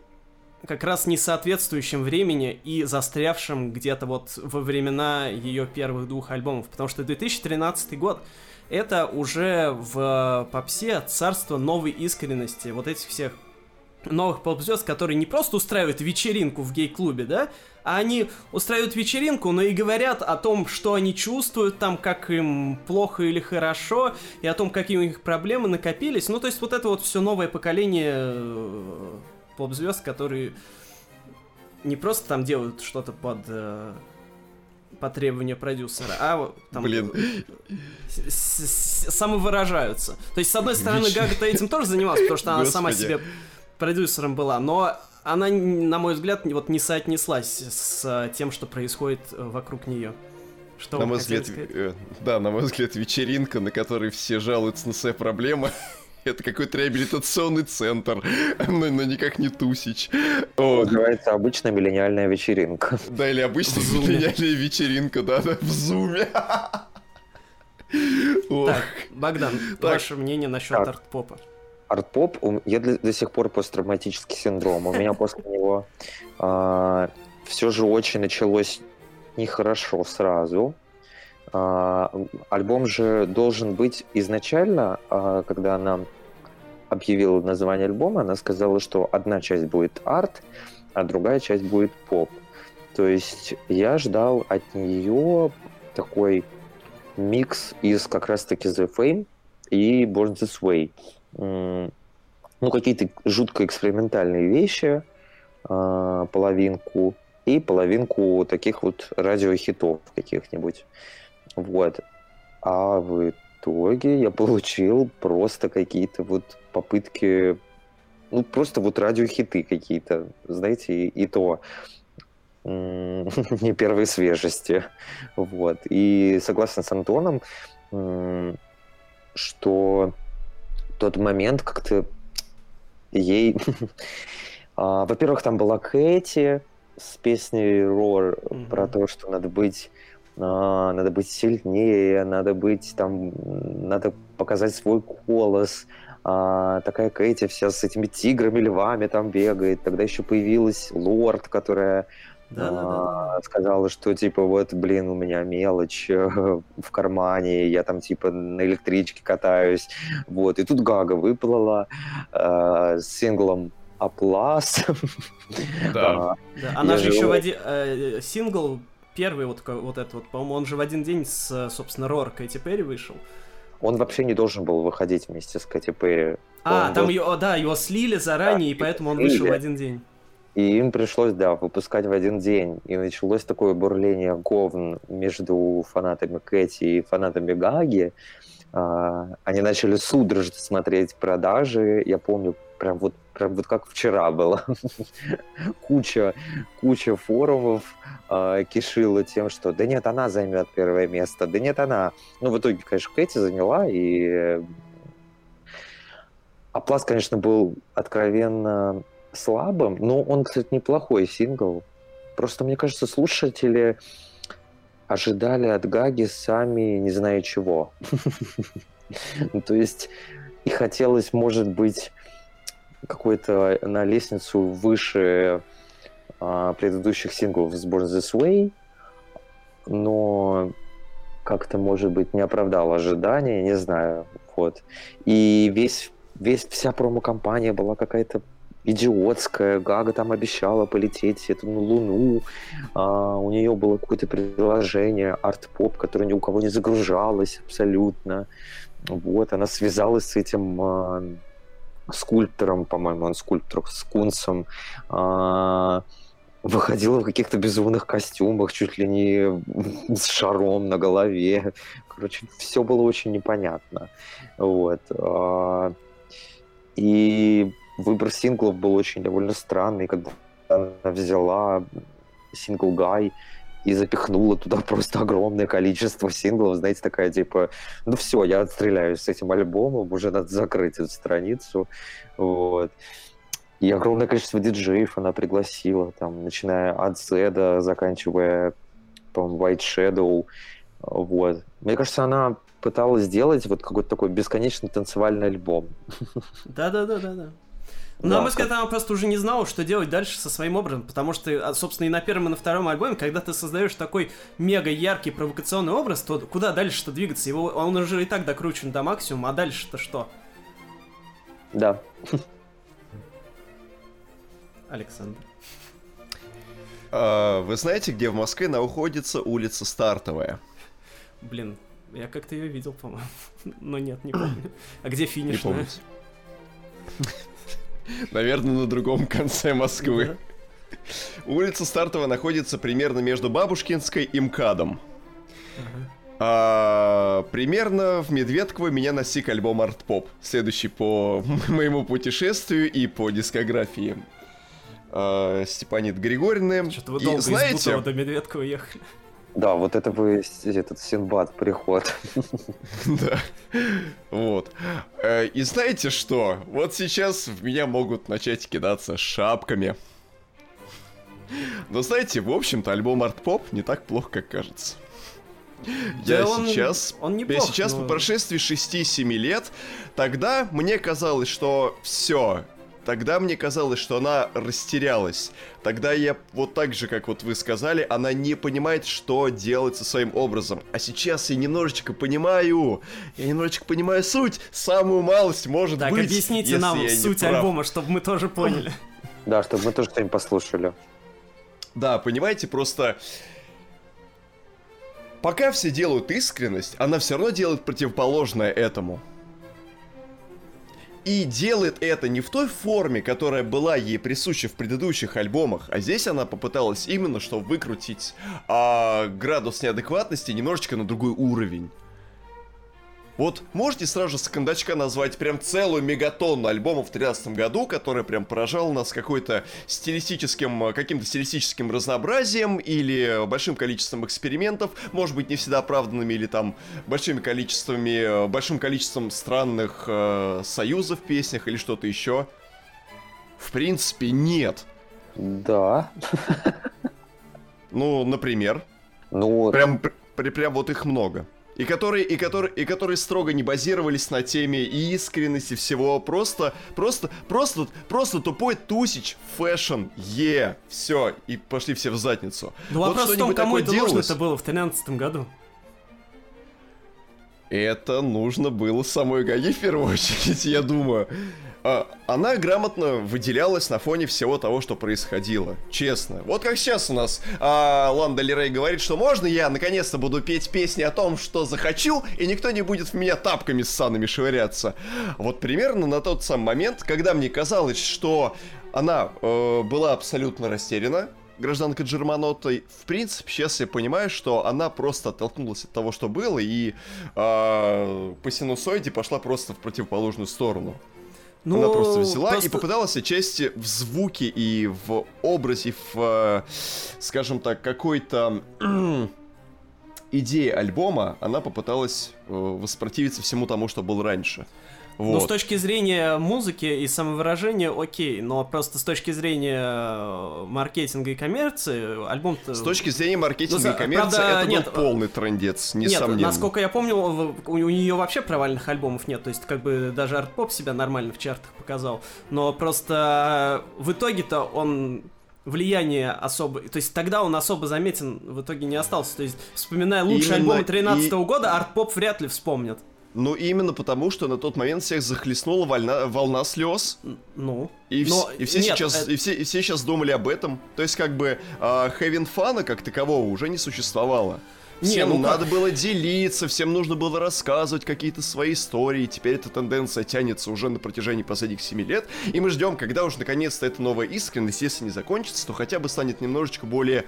как раз не соответствующим времени и застрявшим где-то вот во времена ее первых двух альбомов, потому что 2013 год это уже в попсе царство новой искренности, вот этих всех новых поп-звезд, которые не просто устраивают вечеринку в гей-клубе, да, а они устраивают вечеринку, но и говорят о том, что они чувствуют там, как им плохо или хорошо, и о том, какие у них проблемы накопились. Ну, то есть вот это вот все новое поколение э, поп-звезд, которые не просто там делают что-то под э, по требованию продюсера, а там Блин. самовыражаются. То есть, с одной стороны, Гага-то этим тоже занималась, потому что она сама себе продюсером была, но она, на мой взгляд, вот не соотнеслась с тем, что происходит вокруг нее. Что на мой взгляд, э, да, на мой взгляд, вечеринка, на которой все жалуются на свои проблемы. Это какой-то реабилитационный центр, но, но никак не тусич. О. Называется обычная миллениальная вечеринка. Да, или обычная миллениальная вечеринка, да, да, в зуме. Так, Богдан, так. ваше мнение насчет арт-попа? Арт-поп, я до, до сих пор посттравматический синдром. У меня после *laughs* него а, все же очень началось нехорошо сразу. А, альбом же должен быть изначально, а, когда она объявила название альбома, она сказала, что одна часть будет арт, а другая часть будет поп. То есть я ждал от нее такой микс из как раз-таки The Fame и Born This Way. Ну, какие-то жутко экспериментальные вещи, а, половинку, и половинку таких вот радиохитов каких-нибудь. Вот. А в итоге я получил просто какие-то вот попытки, ну, просто вот радиохиты какие-то, знаете, и, и то *laughs* не первой свежести. Вот. И согласен с Антоном, что тот момент как-то ей... *laughs* А, во-первых, там была Кэти с песней Roar mm-hmm. про то, что надо быть надо быть сильнее, надо быть там, надо показать свой голос. А, такая Кэти вся с этими тиграми, львами там бегает. Тогда еще появилась Лорд, которая да, да, да. сказала, что типа вот, блин, у меня мелочь э, в кармане, я там типа на электричке катаюсь, вот. И тут Гага выплыла э, с синглом Аплас. Да. *laughs* да. Она же еще в один э, сингл первый вот вот этот вот, по-моему, он же в один день с, собственно, Рор Кэти Перри вышел. Он вообще не должен был выходить вместе с Кэти Перри. А, он там был... его, да, его слили заранее, да, и поэтому он вышел в один день. И им пришлось, да, выпускать в один день. И началось такое бурление говн между фанатами Кэти и фанатами Гаги. А, они начали судорожно смотреть продажи. Я помню, прям вот, прям вот как вчера было. *laughs* куча, куча форумов э, кишила тем, что да нет, она займет первое место, да нет, она. Ну, в итоге, конечно, Кэти заняла, и Аплас, конечно, был откровенно слабым, но он, кстати, неплохой сингл. Просто, мне кажется, слушатели ожидали от Гаги сами не знаю чего. *laughs* То есть и хотелось, может быть, какой-то на лестницу выше а, предыдущих синглов с Born This Way, но как-то, может быть, не оправдал ожидания, не знаю, вот. И весь, весь вся промо-компания была какая-то идиотская. Гага там обещала полететь эту на Луну. А, у нее было какое-то приложение арт-поп, которое ни у кого не загружалось абсолютно. Вот, она связалась с этим а, скульптором, по-моему, он скульптор, с Кунсом. А, выходила в каких-то безумных костюмах, чуть ли не *laughs* с шаром на голове. Короче, все было очень непонятно. Вот. А, и выбор синглов был очень довольно странный, когда она взяла сингл Гай и запихнула туда *laughs* просто огромное количество синглов, знаете, такая типа, ну все, я отстреляюсь с этим альбомом, уже надо закрыть эту страницу, вот. И огромное количество диджеев она пригласила, там, начиная от Зеда, заканчивая, по-моему, White Shadow, вот. Мне кажется, она пыталась сделать вот какой-то такой бесконечный танцевальный альбом. *laughs* Да-да-да-да-да. Ну, на мой взгляд, она просто уже не знала, что делать дальше со своим образом, потому что, а, собственно, и на первом, и на втором альбоме, когда ты создаешь такой мега яркий провокационный образ, то куда дальше-то двигаться? Его, он уже и так докручен до максимума, а дальше-то что? Да. Александр. А, вы знаете, где в Москве находится улица Стартовая? Блин, я как-то ее видел, по-моему. *laughs* Но нет, не помню. А где финишная? *laughs* Наверное, на другом конце Москвы. Улица Стартовая находится примерно между Бабушкинской и МКАДом. А, примерно в Медведково меня настиг альбом Арт Поп, следующий по *laughs* моему путешествию и по дискографии. э, Степанит Григорьевны. Что-то вы И долго знаете, из Бутова до Медведкова ехали. Да, вот это вы этот Синбад приход. *laughs* Да. Вот. Э, И знаете что? Вот сейчас в меня могут начать кидаться шапками. Но знаете, в общем-то, альбом Art Pop не так плохо, как кажется. Я Да он- сейчас, он я неплох, сейчас но- по прошествии 6-7 лет, тогда мне казалось, что все, Тогда мне казалось, что она растерялась. Тогда я вот так же, как вот вы сказали, она не понимает, что делать со своим образом. А сейчас я немножечко понимаю. Я немножечко понимаю суть. Самую малость может Так, быть. объясните если нам суть прав. альбома, чтобы мы тоже поняли. Да, чтобы мы тоже что-нибудь послушали. Да, понимаете, просто... Пока все делают искренность, она все равно делает противоположное этому. И делает это не в той форме, которая была ей присуща в предыдущих альбомах, а здесь она попыталась именно, что выкрутить а, градус неадекватности немножечко на другой уровень. Вот можете сразу же с кондачка назвать прям целую мегатонну альбомов в 2013 году, которая прям поражала нас какой-то стилистическим, э, каким-то стилистическим разнообразием или большим количеством экспериментов, может быть, не всегда оправданными или там большими количествами, э, большим количеством странных э, союзов в песнях или что-то еще. В принципе, нет. Да. Ну, например, Ну, Прям, пр- прям вот их много. И которые, и, которые, и которые строго не базировались на теме и искренности всего. Просто, просто, просто, просто тупой тусич, фэшн, е, все, и пошли все в задницу. Ну Вот вопрос в том, кому это делалось? нужно это было в 2013 году. Это нужно было самой Гаге в первую очередь, я думаю. А, Она грамотно выделялась на фоне всего того, что происходило. Честно. Вот как сейчас у нас а, Ланда Лерей говорит, что можно я наконец-то буду петь песни о том, что захочу, и никто не будет в меня тапками с санами швыряться. Вот примерно на тот самый момент, когда мне казалось, что она э, была абсолютно растеряна, гражданка Джерманотой, в принципе, сейчас я понимаю, что она просто оттолкнулась от того, что было, и а, по синусоиде пошла просто в противоположную сторону. Ну, она просто взяла и просто- попыталась отчасти в звуке и в образе, в, э, скажем так, какой-то *clears throat* идее альбома, она попыталась э, воспротивиться всему тому, что был раньше. Ну, Вот. с точки зрения музыки и самовыражения, окей, но просто с точки зрения э, маркетинга и коммерции, альбом С точки зрения маркетинга Ну, и коммерции, правда, это нет, был полный трендец, Нет, несомненно. насколько я помню, у, у нее вообще провальных альбомов нет, то есть как бы даже арт-поп себя нормально в чартах показал, но просто э, в итоге-то он влияние особо... То есть тогда он особо заметен в итоге не остался. То есть, вспоминая лучшие Именно альбомы 13 и- года, арт-поп вряд ли вспомнят. Ну, именно потому, что на тот момент всех захлестнула волна, волна слез. Ну. И, вс- Но и все нет, сейчас, э, и, все, и все сейчас думали об этом. То есть, как бы, а, Heaven Fun как такового уже не существовало. Не, Всем ну как? надо было делиться, всем нужно было рассказывать какие-то свои истории. Теперь эта тенденция тянется уже на протяжении последних 7 лет. И мы ждем, когда уже наконец-то эта новая искренность, если не закончится, то хотя бы станет немножечко более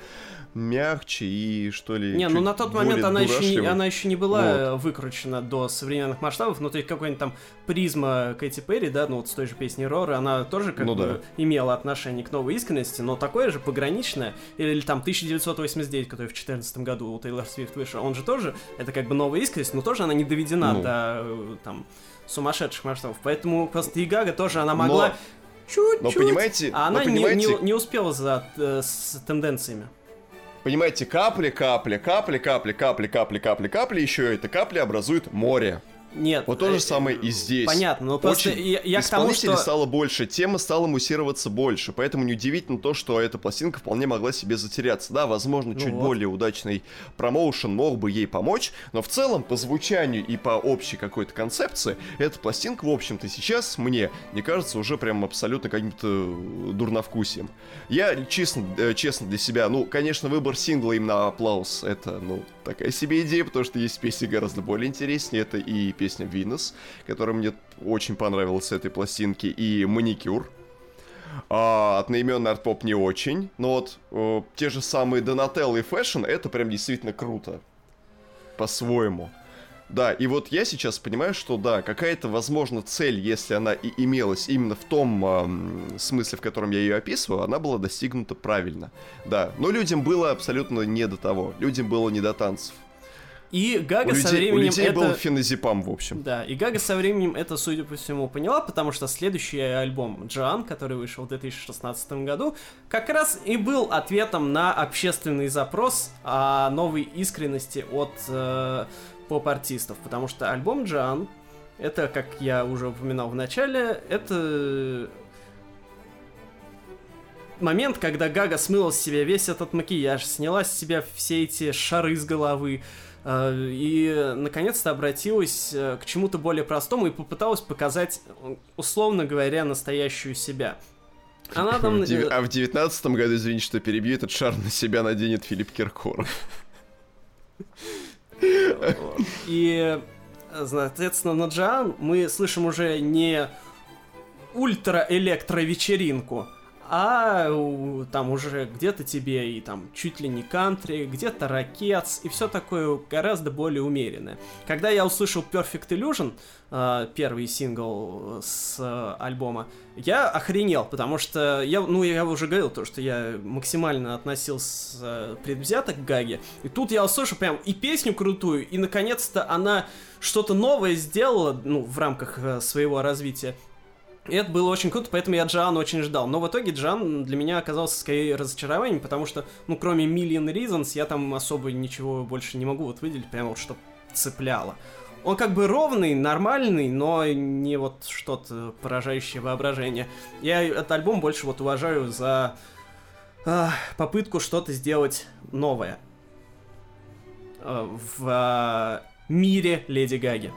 мягче и что ли. Не, ну на тот момент она еще, не, она еще не была Вот. выкручена до современных масштабов, ну то есть какой-нибудь там призма Кэти Перри, да, ну вот с той же песней Роры, она тоже как Ну бы да. имела отношение к новой искренности, но такое же пограничное, или, или там 1989, который в 2014 году у Тейлор Свифт вышел, он же тоже, это как бы новая искренность, но тоже она не доведена Ну. до э, там сумасшедших масштабов, поэтому просто и Гага тоже она могла Но- чуть-чуть, но понимаете- а но она не- понимаете- не, не успела за э, с тенденциями. Понимаете, капли, капли, капли, капли, капли, капли, капли, капли, еще это капли образуют море. Нет. Вот то э, же самое и здесь. Понятно, но просто Очень я, я к тому, что... стало больше, тема стала муссироваться больше, поэтому неудивительно то, что эта пластинка вполне могла себе затеряться. Да, возможно, Ну чуть вот. более удачный промоушен мог бы ей помочь, но в целом по звучанию и по общей какой-то концепции эта пластинка, в общем-то, сейчас мне не кажется уже прям абсолютно каким-то э, дурновкусием. Я честно, э, честно для себя, ну, конечно, выбор сингла им на аплаус, это, ну, такая себе идея, потому что есть песни гораздо более интереснее, это и песня Venus, которая мне очень понравилась с этой пластинки, и Маникюр. А, одноименный арт-поп не очень, но вот э, те же самые Donatello и Fashion, это прям действительно круто. По-своему. Да, и вот я сейчас понимаю, что да, какая-то, возможно, цель, если она и имелась именно в том э, смысле, в котором я ее описываю, она была достигнута правильно. Да, но людям было абсолютно не до того. Людям было не до танцев. И Гага у людей, со временем у людей это... был феназепам, в общем. Да, и Гага со временем это, судя по всему, поняла, потому что следующий альбом Джоан, который вышел в 2016 году, как раз и был ответом на общественный запрос о новой искренности от э, поп-артистов, потому что альбом Джоан, это, как я уже упоминал в начале, это момент, когда Гага смыла с себя весь этот макияж, сняла с себя все эти шары с головы, э, и наконец-то обратилась э, к чему-то более простому и попыталась показать, условно говоря, настоящую себя. Она там... А в девятнадцатом году, извините, что перебью, этот шар на себя наденет Филипп Киркоров. И, соответственно, на Джоан мы слышим уже не ультра-электро-вечеринку, а там уже где-то тебе и там чуть ли не кантри, где-то ракетс и все такое гораздо более умеренное. Когда я услышал Perfect Illusion, э, первый сингл с э, альбома, я охренел, потому что я, ну, я уже говорил то, что я максимально относился э, предвзято к Гаге, и тут я услышал прям и песню крутую, и наконец-то она что-то новое сделала, ну, в рамках э, своего развития, и это было очень круто, поэтому я Джан очень ждал. Но в итоге Джан для меня оказался скорее разочарованием, потому что, ну, кроме Million Reasons, я там особо ничего больше не могу вот выделить, прямо вот что цепляло. Он как бы ровный, нормальный, но не вот что-то поражающее воображение. Я этот альбом больше вот уважаю за а, попытку что-то сделать новое а, в а, мире Леди Гаги.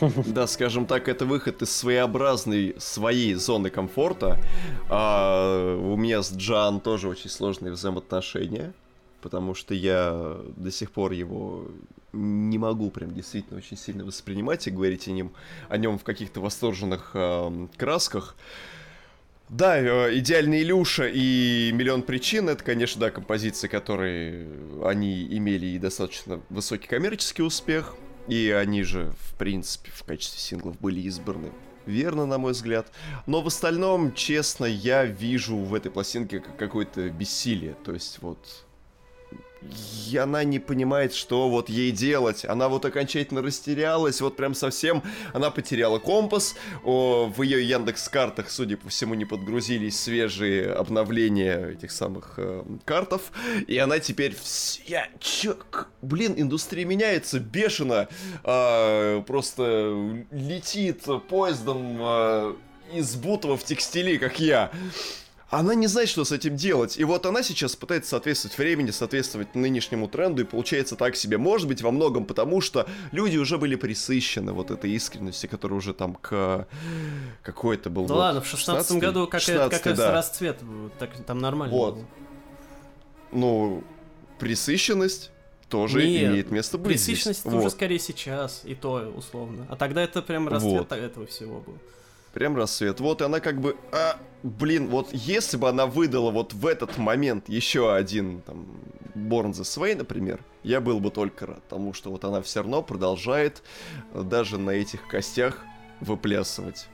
*laughs* Да, скажем так, это выход из своеобразной своей зоны комфорта. А, у меня с Джан тоже очень сложные взаимоотношения, потому что я до сих пор его не могу прям действительно очень сильно воспринимать и говорить о нем, о нем в каких-то восторженных а, красках. Да, э, идеальный Илюша и миллион причин это, конечно, да, композиции, которые они имели и достаточно высокий коммерческий успех. И они же, в принципе, в качестве синглов были избраны верно, на мой взгляд. Но в остальном, честно, я вижу в этой пластинке как какое-то бессилие. То есть вот... И она не понимает, что вот ей делать. Она вот окончательно растерялась, вот прям совсем. Она потеряла компас. О, в ее Яндекс картах, судя по всему, не подгрузились свежие обновления этих самых э, картов. И она теперь вся... Чё? Блин, индустрия меняется бешено. А, просто летит поездом а, из Бутова в текстиле, как я. Она не знает, что с этим делать. И вот она сейчас пытается соответствовать времени, соответствовать нынешнему тренду, и получается так себе. Может быть, во многом потому, что люди уже были присыщены вот этой искренностью, которая уже там к... Какой это был Да год? ладно, в шестнадцатом 16-й? году как, 16-й, как раз да. расцвет, так, там нормально Вот. было. Ну, присыщенность тоже Нет, имеет место быть здесь. Пресыщенность это Вот. уже скорее сейчас, и то условно. А тогда это прям расцвет Вот. этого всего был. Прям рассвет. Вот и она как бы, а, блин, вот если бы она выдала вот в этот момент еще один там Born the Sway, например, я был бы только рад, потому что вот она все равно продолжает э, даже на этих костях выплясывать.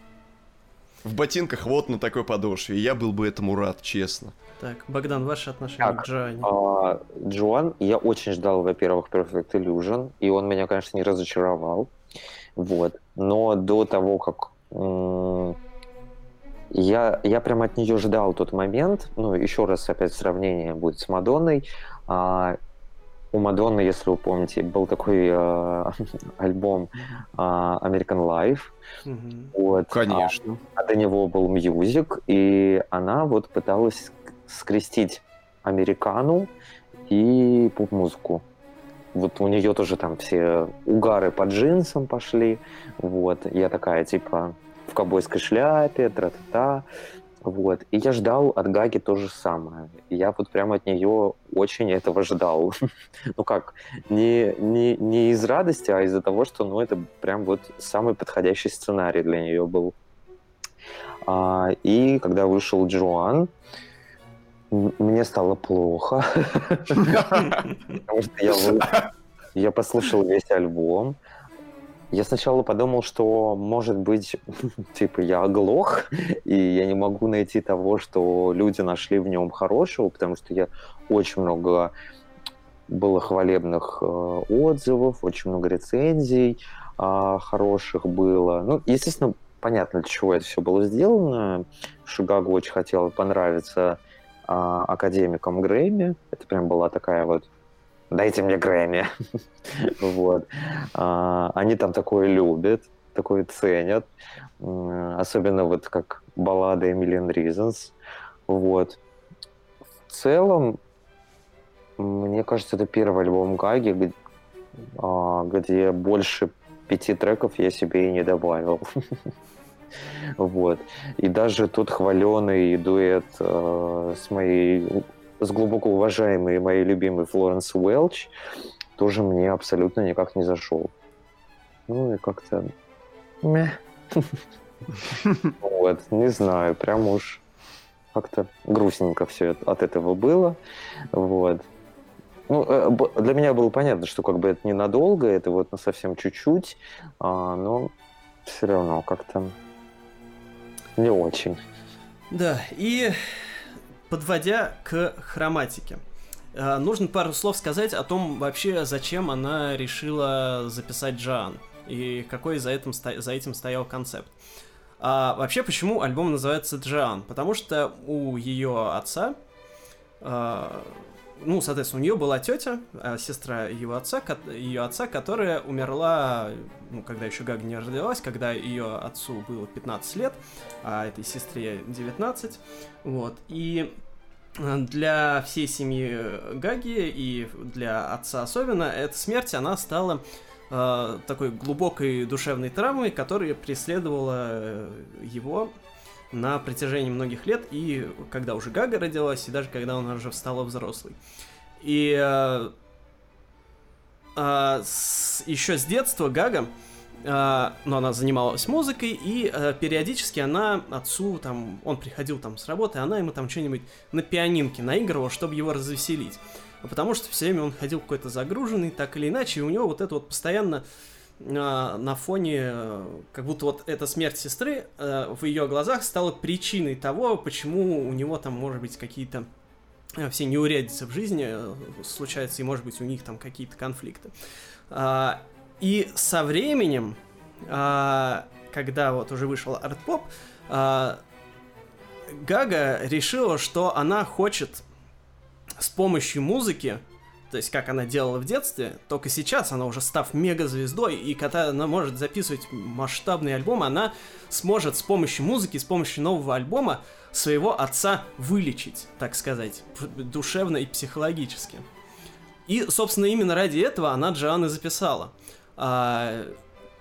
В ботинках вот на такой подошве. И я был бы этому рад, честно. Так, Богдан, ваши отношения Так, к Джоанне? А, Джоан, я очень ждал, во-первых, Perfect Illusion, и он меня, конечно, не разочаровал. Вот. Но до того, как я, я прям от нее ждал тот момент, ну, еще раз опять сравнение будет с Мадонной. А, у Мадонны, если вы помните, был такой а, *laughs* альбом а, American Life. Мгм. Вот, Конечно. а до него был мьюзик, и она вот пыталась скрестить американу и поп-музыку. Вот у нее тоже там все угары по джинсам пошли. Вот. Я такая, типа, в ковбойской шляпе, тра-та-та. Вот. И я ждал от Гаги то же самое. Я вот прямо от нее очень этого ждал. *laughs* Ну как, не, не, не из радости, а из-за того, что ну, это прям вот самый подходящий сценарий для нее был. А, и когда вышел Джоан, мне стало плохо, *laughs* *laughs* потому что я послушал весь альбом, Я сначала подумал, что, может быть, *laughs* типа, я оглох, *laughs* и я не могу найти того, что люди нашли в нем хорошего, потому что я очень много было хвалебных э, отзывов, очень много рецензий э, хороших было. Ну, естественно, понятно, для чего это все было сделано. Шигагу очень хотела понравиться э, академикам Грэмми. Это прям была такая вот дайте мне Грэмми. *laughs* вот. А, они там такое любят, такое ценят. Особенно вот как баллада Million Reasons. Вот. В целом, мне кажется, это первый альбом Гаги, а, где больше пяти треков я себе и не добавил. *laughs* вот. И даже тот хваленый дуэт э, с моей с глубоко уважаемой моей любимой Флоренс Уэлч тоже мне абсолютно никак не зашел. Ну и как-то... *laughs* Вот, не знаю, прям уж как-то грустненько все от этого было. Вот. Ну, э, для меня было понятно, что как бы это ненадолго, это вот на совсем чуть-чуть, а, но все равно как-то не очень. Да, и подводя к хроматике. Э, нужно пару слов сказать о том вообще, зачем она решила записать Джан и какой за этим, за этим стоял концепт. А вообще, почему альбом называется Джан? Потому что у ее отца, э, ну, соответственно, у нее была тетя, э, сестра его отца, ее отца, которая умерла, ну, когда еще Гага не родилась, когда ее отцу было 15 лет, а этой сестре 19, вот, и для всей семьи Гаги и для отца особенно, эта смерть, она стала э, такой глубокой душевной травмой, которая преследовала э, его на протяжении многих лет, и когда уже Гага родилась, и даже когда она уже стала взрослой. И э, э, с, еще с детства Гага а, но она занималась музыкой, и э, периодически она отцу, там, он приходил там с работы, она ему там что-нибудь на пианинке наигрывала, чтобы его развеселить. Потому что все время он ходил какой-то загруженный, так или иначе, и у него вот это вот постоянно а, на фоне, э, как будто вот эта смерть сестры э, в ее глазах стала причиной того, почему у него там, может быть, какие-то все неурядицы в жизни случаются, и, может быть, у них там какие-то конфликты. А, и со временем, а, когда вот уже вышел арт-поп, а, Гага решила, что она хочет с помощью музыки, то есть как она делала в детстве, только сейчас она уже став мега-звездой, и когда она может записывать масштабный альбом, она сможет с помощью музыки, с помощью нового альбома своего отца вылечить, так сказать, душевно и психологически. И, собственно, именно ради этого она Джоан и записала – а,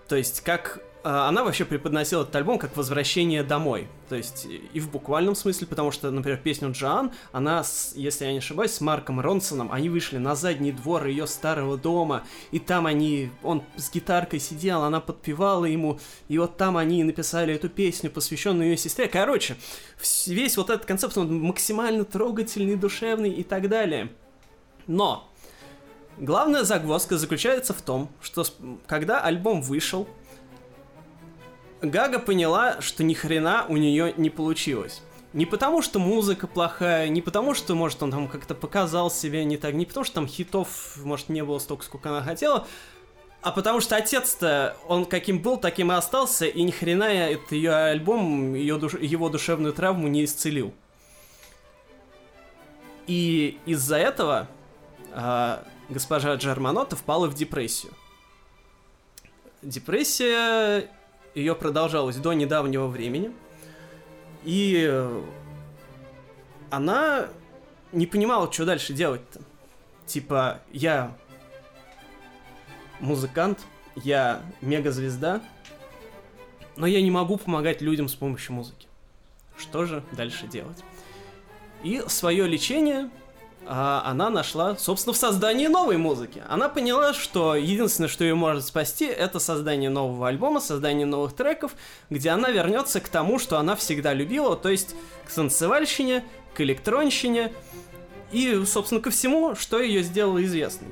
то есть, как она вообще преподносила этот альбом как возвращение домой. То есть и в буквальном смысле, потому что, например, песню Джоан, она, с, если я не ошибаюсь, с Марком Ронсоном, они вышли на задний двор ее старого дома, и там они, он с гитаркой сидел, она подпевала ему, и вот там они написали эту песню, посвященную ее сестре. Короче, весь вот этот концепт, он максимально трогательный, душевный и так далее. Но Главная загвоздка заключается в том, что когда альбом вышел, Гага поняла, что ни хрена у нее не получилось. Не потому, что музыка плохая, не потому, что, может, он там как-то показал себя не так, не потому, что там хитов, может, не было столько, сколько она хотела, а потому что отец-то, он каким был, таким и остался, и ни хрена этот ее альбом, ее душ... его душевную травму не исцелил. И из-за этого а, госпожа Джерманота впала в депрессию. Депрессия ее продолжалась до недавнего времени. И она не понимала, что дальше делать-то. Типа, я музыкант, я мегазвезда, но я не могу помогать людям с помощью музыки. Что же дальше делать? И свое лечение она нашла, собственно, в создании новой музыки. Она поняла, что единственное, что ее может спасти, это создание нового альбома, создание новых треков, где она вернется к тому, что она всегда любила, то есть к танцевальщине, к электронщине и, собственно, ко всему, что ее сделало известной.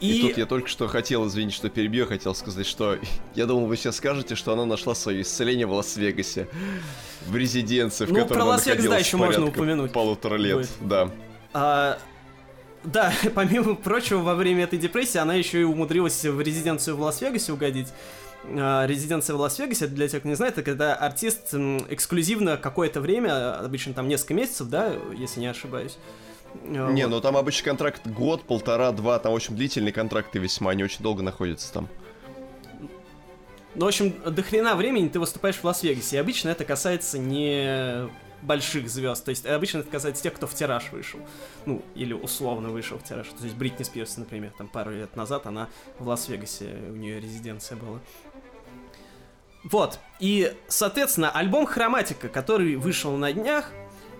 И... и тут я только что хотел, извините, что перебью, хотел сказать, что *laughs* я думал, вы сейчас скажете, что она нашла свое исцеление в Лас-Вегасе, в резиденции, в ну, которой про она Лас-Вегас, да, еще можно упомянуть. полутора лет, Будет. да. А, да, *laughs* помимо прочего, во время этой депрессии она еще и умудрилась в резиденцию в Лас-Вегасе угодить. А, резиденция в Лас-Вегасе, для тех, кто не знает, это когда артист эксклюзивно какое-то время, обычно там несколько месяцев, да, если не ошибаюсь, а, не, вот. ну там обычно контракт год, полтора, два, там очень длительные контракты весьма, они очень долго находятся там. Ну, в общем, до хрена времени ты выступаешь в Лас-Вегасе, и обычно это касается не больших звезд, то есть обычно это касается тех, кто в тираж вышел, ну, или условно вышел в тираж, то есть Бритни Спирс, например, там пару лет назад она в Лас-Вегасе, у нее резиденция была. Вот, и, соответственно, альбом «Хроматика», который вышел на днях,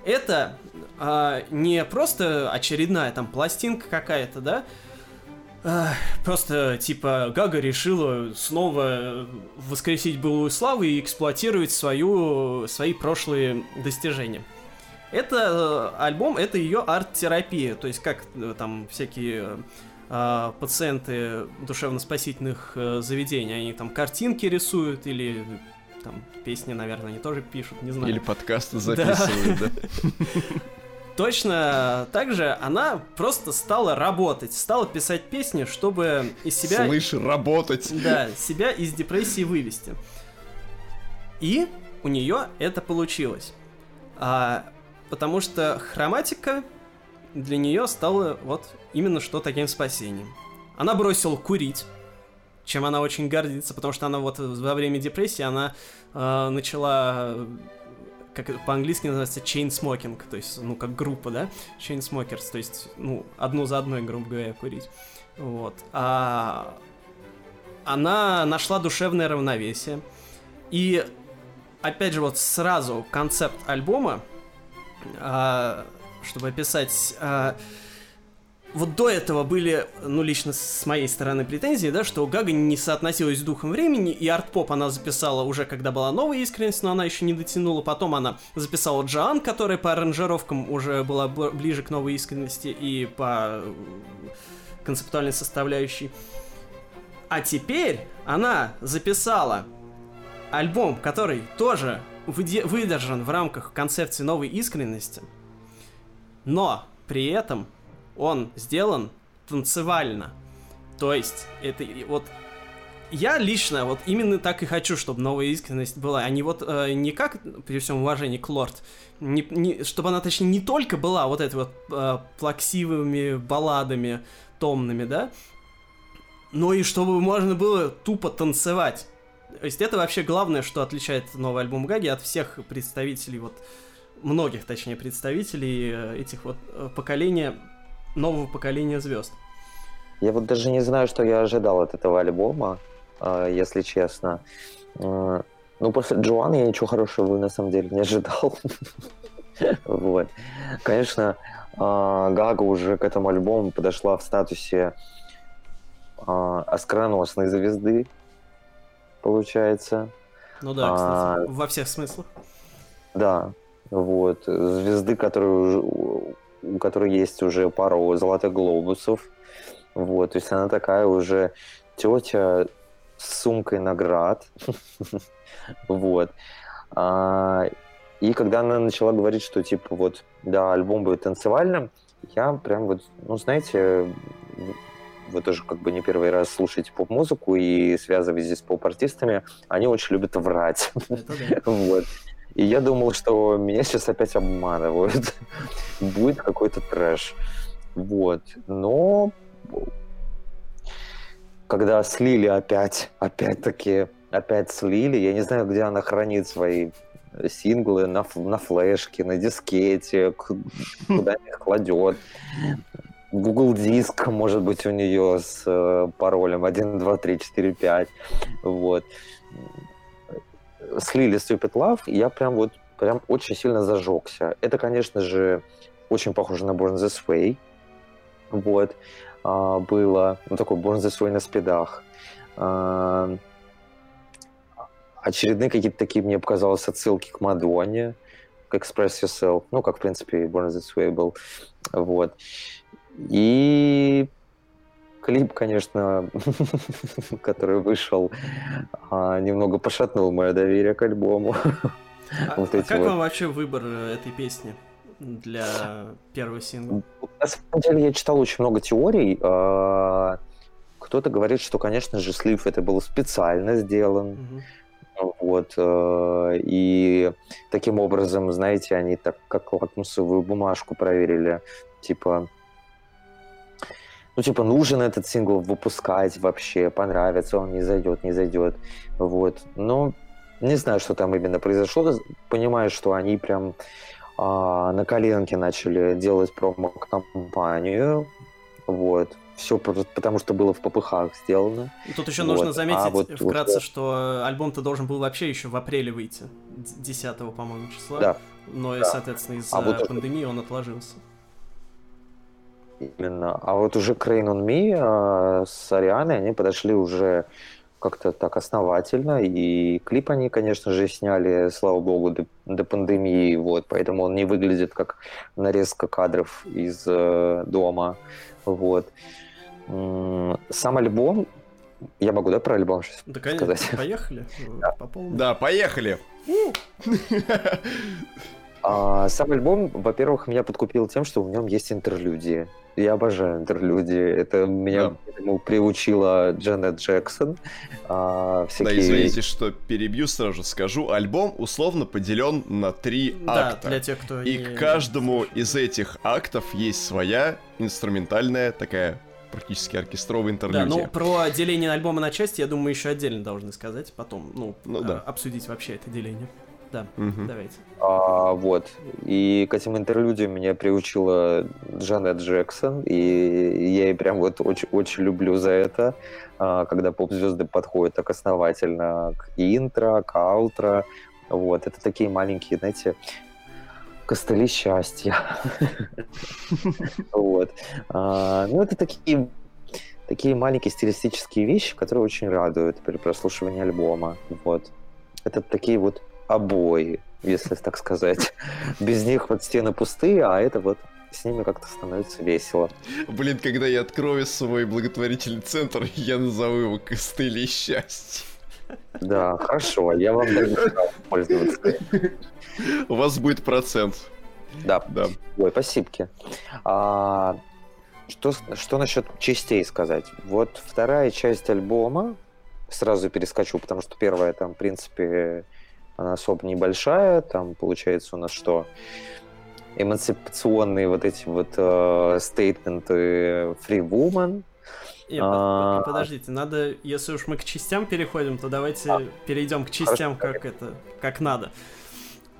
это а, не просто очередная там пластинка какая-то, да, просто типа Гага решила снова воскресить былую славу и эксплуатировать свою, свои прошлые достижения. Это э, альбом, это ее арт-терапия, то есть как э, там всякие э, пациенты душевно-спасительных э, заведений, они там картинки рисуют или там песни, наверное, они тоже пишут, не знаю. Или подкасты записывают, да. *laughs* Точно так же она просто стала работать, стала писать песни, чтобы из себя... Слышь, работать! Да, себя из депрессии вывести. И у нее это получилось. А, потому что хроматика для нее стала вот именно что таким спасением. Она бросила курить, чем она очень гордится, потому что она вот во время депрессии она э, начала как по-английски называется chain smoking, то есть, ну, как группа, да, chain smokers, то есть, ну, одну за одной, грубо говоря, курить. Вот. А она нашла душевное равновесие. И, опять же, вот сразу концепт альбома, а, чтобы описать... Вот до этого были, ну, лично с моей стороны претензии, да, что Гага не соотносилась с духом времени, и арт-поп она записала уже, когда была новая искренность, но она еще не дотянула. Потом она записала Джоан, которая по аранжировкам уже была ближе к новой искренности и по концептуальной составляющей. А теперь она записала альбом, который тоже выдержан в рамках концепции новой искренности, но при этом он сделан танцевально. То есть, это вот я лично вот именно так и хочу, чтобы новая искренность была, а не вот э, не как, при всем уважении к Лорд, не, не, чтобы она, точнее, не только была вот этой вот э, плаксивыми балладами томными, да, но и чтобы можно было тупо танцевать. То есть это вообще главное, что отличает новый альбом Гаги от всех представителей, вот многих, точнее, представителей э, этих вот э, поколения нового поколения звезд. Я вот даже не знаю, что я ожидал от этого альбома, а, если честно. А, ну, после Джоан я ничего хорошего на самом деле не ожидал. *laughs* Вот. Конечно, а, Гага уже к этому альбому подошла в статусе оскароносной звезды, получается. Ну да, кстати, во всех смыслах. Да, вот. Звезды, которые у которой есть уже пару золотых глобусов. Вот, то есть она такая уже тетя с сумкой наград. *laughs* Вот. А, и когда она начала говорить, что типа вот, да, альбом будет танцевальным, я прям вот, ну, знаете, вы тоже как бы не первый раз слушаете поп-музыку и связываетесь с поп-артистами, они очень любят врать. *laughs* вот. И я думал, что меня сейчас опять обманывают. *laughs* Будет какой-то трэш. Вот. Но когда слили опять, опять-таки, опять слили, я не знаю, где она хранит свои синглы на, на флешке, на дискете, куда их кладет. Google диск, может быть, у нее с э, паролем 1, 2, 3, 4, 5. Вот слили Stupid Love, я прям вот прям очень сильно зажегся. Это, конечно же, очень похоже на Born This Way. Вот. А, было ну, такой Born This Way на спидах. А, очередные какие-то такие, мне показалось, отсылки к Мадонне, к Express Yourself, ну, как, в принципе, Born This Way был. Вот. И клип, конечно, *laughs* который вышел, а, немного пошатнул мое доверие к альбому. А, вот а как вот. вам вообще выбор э, этой песни для первого сингла? На самом деле я читал очень много теорий. А, кто-то говорит, что, конечно же, слив это был специально сделан. Угу. Вот. Э, и таким образом, знаете, они так как лакмусовую бумажку проверили. Типа, ну, типа, нужен этот сингл выпускать вообще, понравится он, не зайдет, не зайдет. Вот. Но не знаю, что там именно произошло. Понимаю, что они прям а, на коленке начали делать промо-компанию. Вот. Все потому, что было в попыхах сделано. Тут еще вот. нужно заметить а вот вкратце, вот... что альбом-то должен был вообще еще в апреле выйти. 10 по-моему, числа. Да. Но, да. соответственно, из-за а вот пандемии он отложился. Именно. А вот уже Crane on Me э, с Арианой, они подошли уже как-то так основательно, и клип они, конечно же, сняли, слава богу, до, до пандемии, вот, поэтому он не выглядит как нарезка кадров из э, дома, вот. Сам альбом, я могу, да, про альбом сейчас да, конечно, сказать? поехали. *laughs* Да, да поехали. А, сам альбом, во-первых, меня подкупил тем, что в нем есть интерлюдии. Я обожаю интерлюдии. Это меня да. этому приучила Джанет Джексон. А, всякие... Да, извините, что перебью, сразу скажу. Альбом условно поделен на три да, акта. для тех, кто И не... каждому из этих актов есть своя инструментальная такая практически оркестровая интерлюдия. Да, ну про деление альбома на части, я думаю, еще отдельно должны сказать, потом, ну, ну да. обсудить вообще это деление. Да, угу. давайте. А, вот. И к этим интерлюдиям меня приучила Джанет Джексон, и я ей прям вот очень, очень люблю за это, а, когда поп-звезды подходят так основательно к интро, к аутро. Вот. Это такие маленькие, знаете, костыли счастья. *laughs* Вот. А, ну, это такие такие маленькие стилистические вещи, которые очень радуют при прослушивании альбома. Вот. Это такие вот обои, если так сказать. *laughs* Без них вот стены пустые, а это вот с ними как-то становится весело. Блин, когда я открою свой благотворительный центр, *laughs* я назову его «Костыли счастья». Да, хорошо, я вам даю пользоваться. У вас будет процент. Да. да. Ой, спасибо. А, что, что насчет частей сказать? Вот вторая часть альбома, сразу перескочу, потому что первая там, в принципе, она особо небольшая, там получается у нас что? Эмансипационные вот эти вот э, стейтменты Free Woman, нет, а... подождите, надо, если уж мы к частям переходим, то давайте а. перейдем к частям, Хорошо. как это, как надо.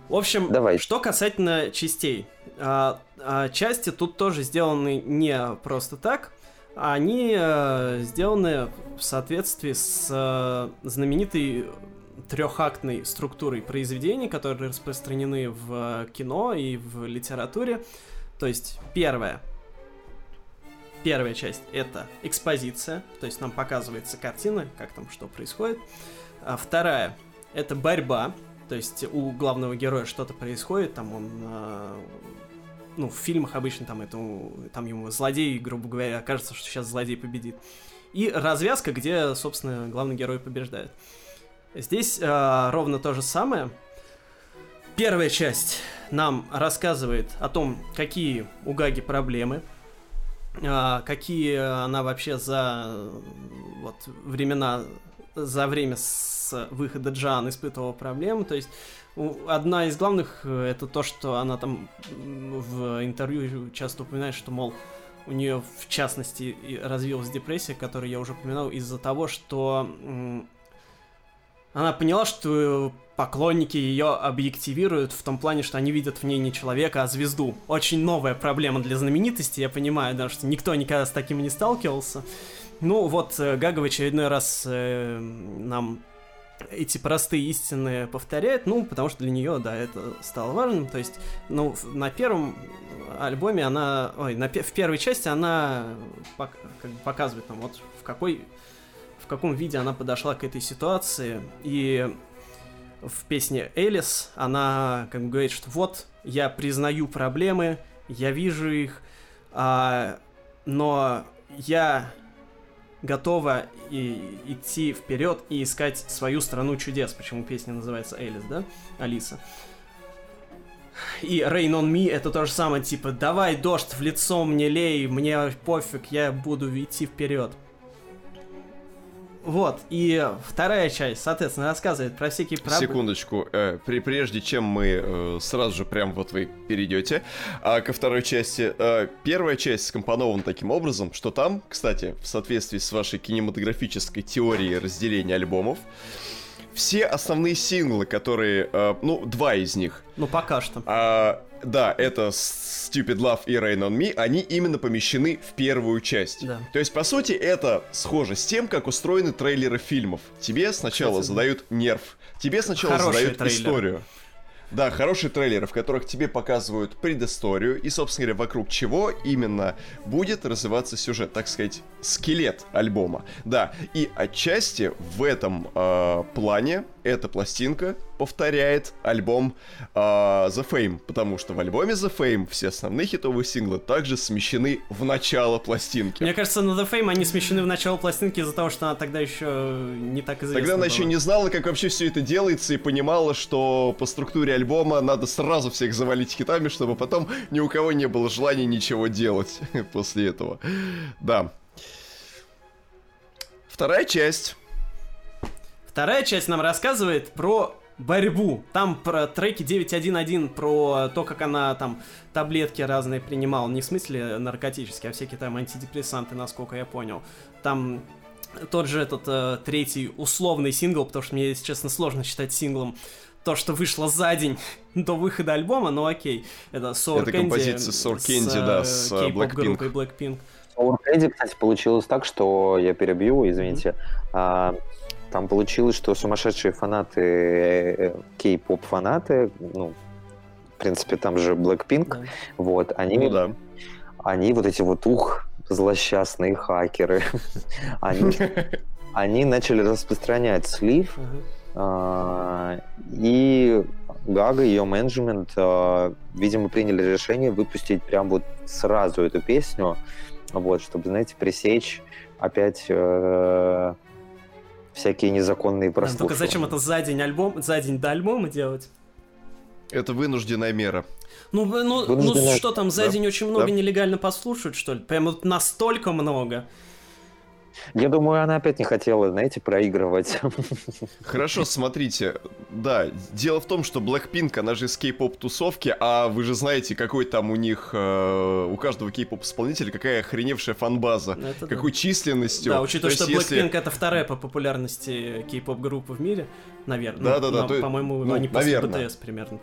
В общем, Давай. что касательно частей. А, а, части тут тоже сделаны не просто так, они а, сделаны в соответствии с а, знаменитой трехактной структурой произведений, которые распространены в кино и в литературе. То есть первое. Первая часть это экспозиция, то есть нам показывается картина, как там что происходит. А вторая это борьба, то есть у главного героя что-то происходит, там он а, ну, в фильмах обычно там, это, там ему злодей, грубо говоря, кажется, что сейчас злодей победит. И развязка, где, собственно, главный герой побеждает. Здесь э, ровно то же самое. Первая часть нам рассказывает о том, какие у Гаги проблемы, э, какие она вообще за вот, времена, за время с выхода Джан испытывала проблемы. То есть одна из главных э, это то, что она там в интервью часто упоминает, что, мол, у нее в частности развилась депрессия, которую я уже упоминал, из-за того, что она поняла, что поклонники ее объективируют в том плане, что они видят в ней не человека, а звезду. Очень новая проблема для знаменитости, я понимаю, да, что никто никогда с таким не сталкивался. Ну вот, э, Гага в очередной раз э, нам эти простые истины повторяет, ну, потому что для нее, да, это стало важным. То есть, ну, на первом альбоме она, ой, на, в первой части она пок, как бы показывает нам, вот в какой каком виде она подошла к этой ситуации. И в песне Элис она как бы говорит, что вот, я признаю проблемы, я вижу их, а, но я готова и, идти вперед и искать свою страну чудес. Почему песня называется Элис, да? Алиса. И Rain on Me это то же самое, типа, давай дождь в лицо мне лей, мне пофиг, я буду идти вперед. Вот, и вторая часть, соответственно, рассказывает про всякие проблемы. Секундочку, э, при, прежде чем мы э, сразу же прям вот вы перейдете э, ко второй части, э, первая часть скомпонована таким образом, что там, кстати, в соответствии с вашей кинематографической теорией разделения альбомов, все основные синглы, которые, э, ну, два из них. Ну, пока что. А, да, это Stupid Love и Rain on Me, они именно помещены в первую часть. Да. То есть, по сути, это схоже с тем, как устроены трейлеры фильмов. Тебе сначала Кстати, задают нерв, тебе сначала Хороший задают трейлер. историю. Да, хорошие трейлеры, в которых тебе показывают предысторию и, собственно говоря, вокруг чего именно будет развиваться сюжет, так сказать, скелет альбома. Да, и отчасти в этом э, плане эта пластинка повторяет альбом э, The Fame, потому что в альбоме The Fame все основные хитовые синглы также смещены в начало пластинки. Мне кажется, на The Fame они смещены в начало пластинки из-за того, что она тогда еще не так известна Тогда она была. еще не знала, как вообще все это делается, и понимала, что по структуре альбома надо сразу всех завалить хитами, чтобы потом ни у кого не было желания ничего делать *laughs* после этого. Да. Вторая часть. Вторая часть нам рассказывает про борьбу. Там про треки 9.1.1, про то, как она там таблетки разные принимала. Не в смысле наркотические, а всякие там антидепрессанты, насколько я понял. Там тот же этот э, третий условный сингл, потому что мне, если честно, сложно считать синглом то, что вышло за день *laughs* до выхода альбома, но окей. Это Sour Это Candy композиция Sour Candy, с, да, с э, Blackpink. Blackpink. Sour Candy, кстати, получилось так, что я перебью, извините. Mm-hmm. А, там получилось, что сумасшедшие фанаты, э, э, кей-поп фанаты, ну, в принципе, там же Blackpink, да. вот, они, ну, да. они вот эти вот ух, злосчастные хакеры, *laughs* они, *laughs* они начали распространять слив, а, и Гага, ее менеджмент, а, видимо, приняли решение выпустить прям вот сразу эту песню, вот, чтобы, знаете, пресечь опять э, всякие незаконные прослушивания. только зачем это за день альбом, за день до альбома делать? Это вынужденная мера. Ну, ну, ну что там, за да. день очень много да. нелегально послушают, что ли? Прям вот настолько много. Я думаю, она опять не хотела, знаете, проигрывать. Хорошо, смотрите. Да, дело в том, что Blackpink, она же из кей-поп тусовки, а вы же знаете, какой там у них, э, у каждого кей-поп исполнителя, какая охреневшая фанбаза, ну, это какой да. численностью. Да, учитывая, что Blackpink если... это вторая по популярности кей-поп группа в мире, наверное. Да, да, да. Ну, по-моему, ну, они после наверное. BTS примерно.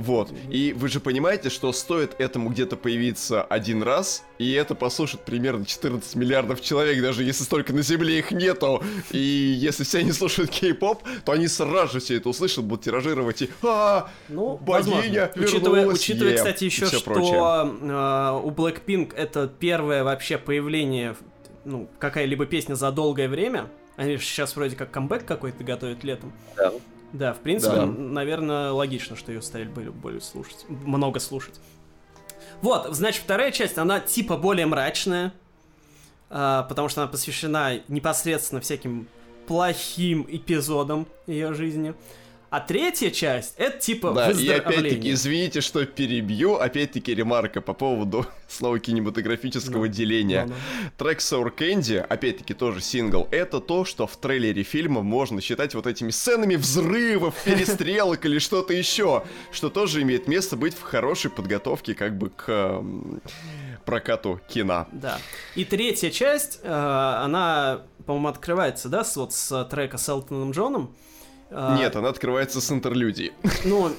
Вот. И вы же понимаете, что стоит этому где-то появиться один раз, и это послушает примерно 14 миллиардов человек, даже если столько на Земле их нету. И если все они слушают кей-поп, то они сразу же все это услышат, будут тиражировать и а, ну, богиня возможно. Учитывая, учитывая, кстати, еще, что э, у Blackpink это первое вообще появление, ну, какая-либо песня за долгое время. Они же сейчас вроде как камбэк какой-то готовят летом. Да. Да, в принципе, да. наверное, логично, что ее стали более, более слушать, много слушать. Вот, значит, вторая часть, она типа более мрачная, э, потому что она посвящена непосредственно всяким плохим эпизодам ее жизни. А третья часть это типа Да, и опять-таки, извините, что перебью, опять-таки ремарка по поводу *laughs* снова кинематографического да. деления. Да, да. Трек Sour Candy, опять-таки тоже сингл, это то, что в трейлере фильма можно считать вот этими сценами взрывов, *laughs* перестрелок или что-то еще, что тоже имеет место быть в хорошей подготовке как бы к прокату кино. Да. И третья часть, э, она, по-моему, открывается, да, вот с трека с Элтоном Джоном. А, Нет, она открывается с интерлюдии. Ну,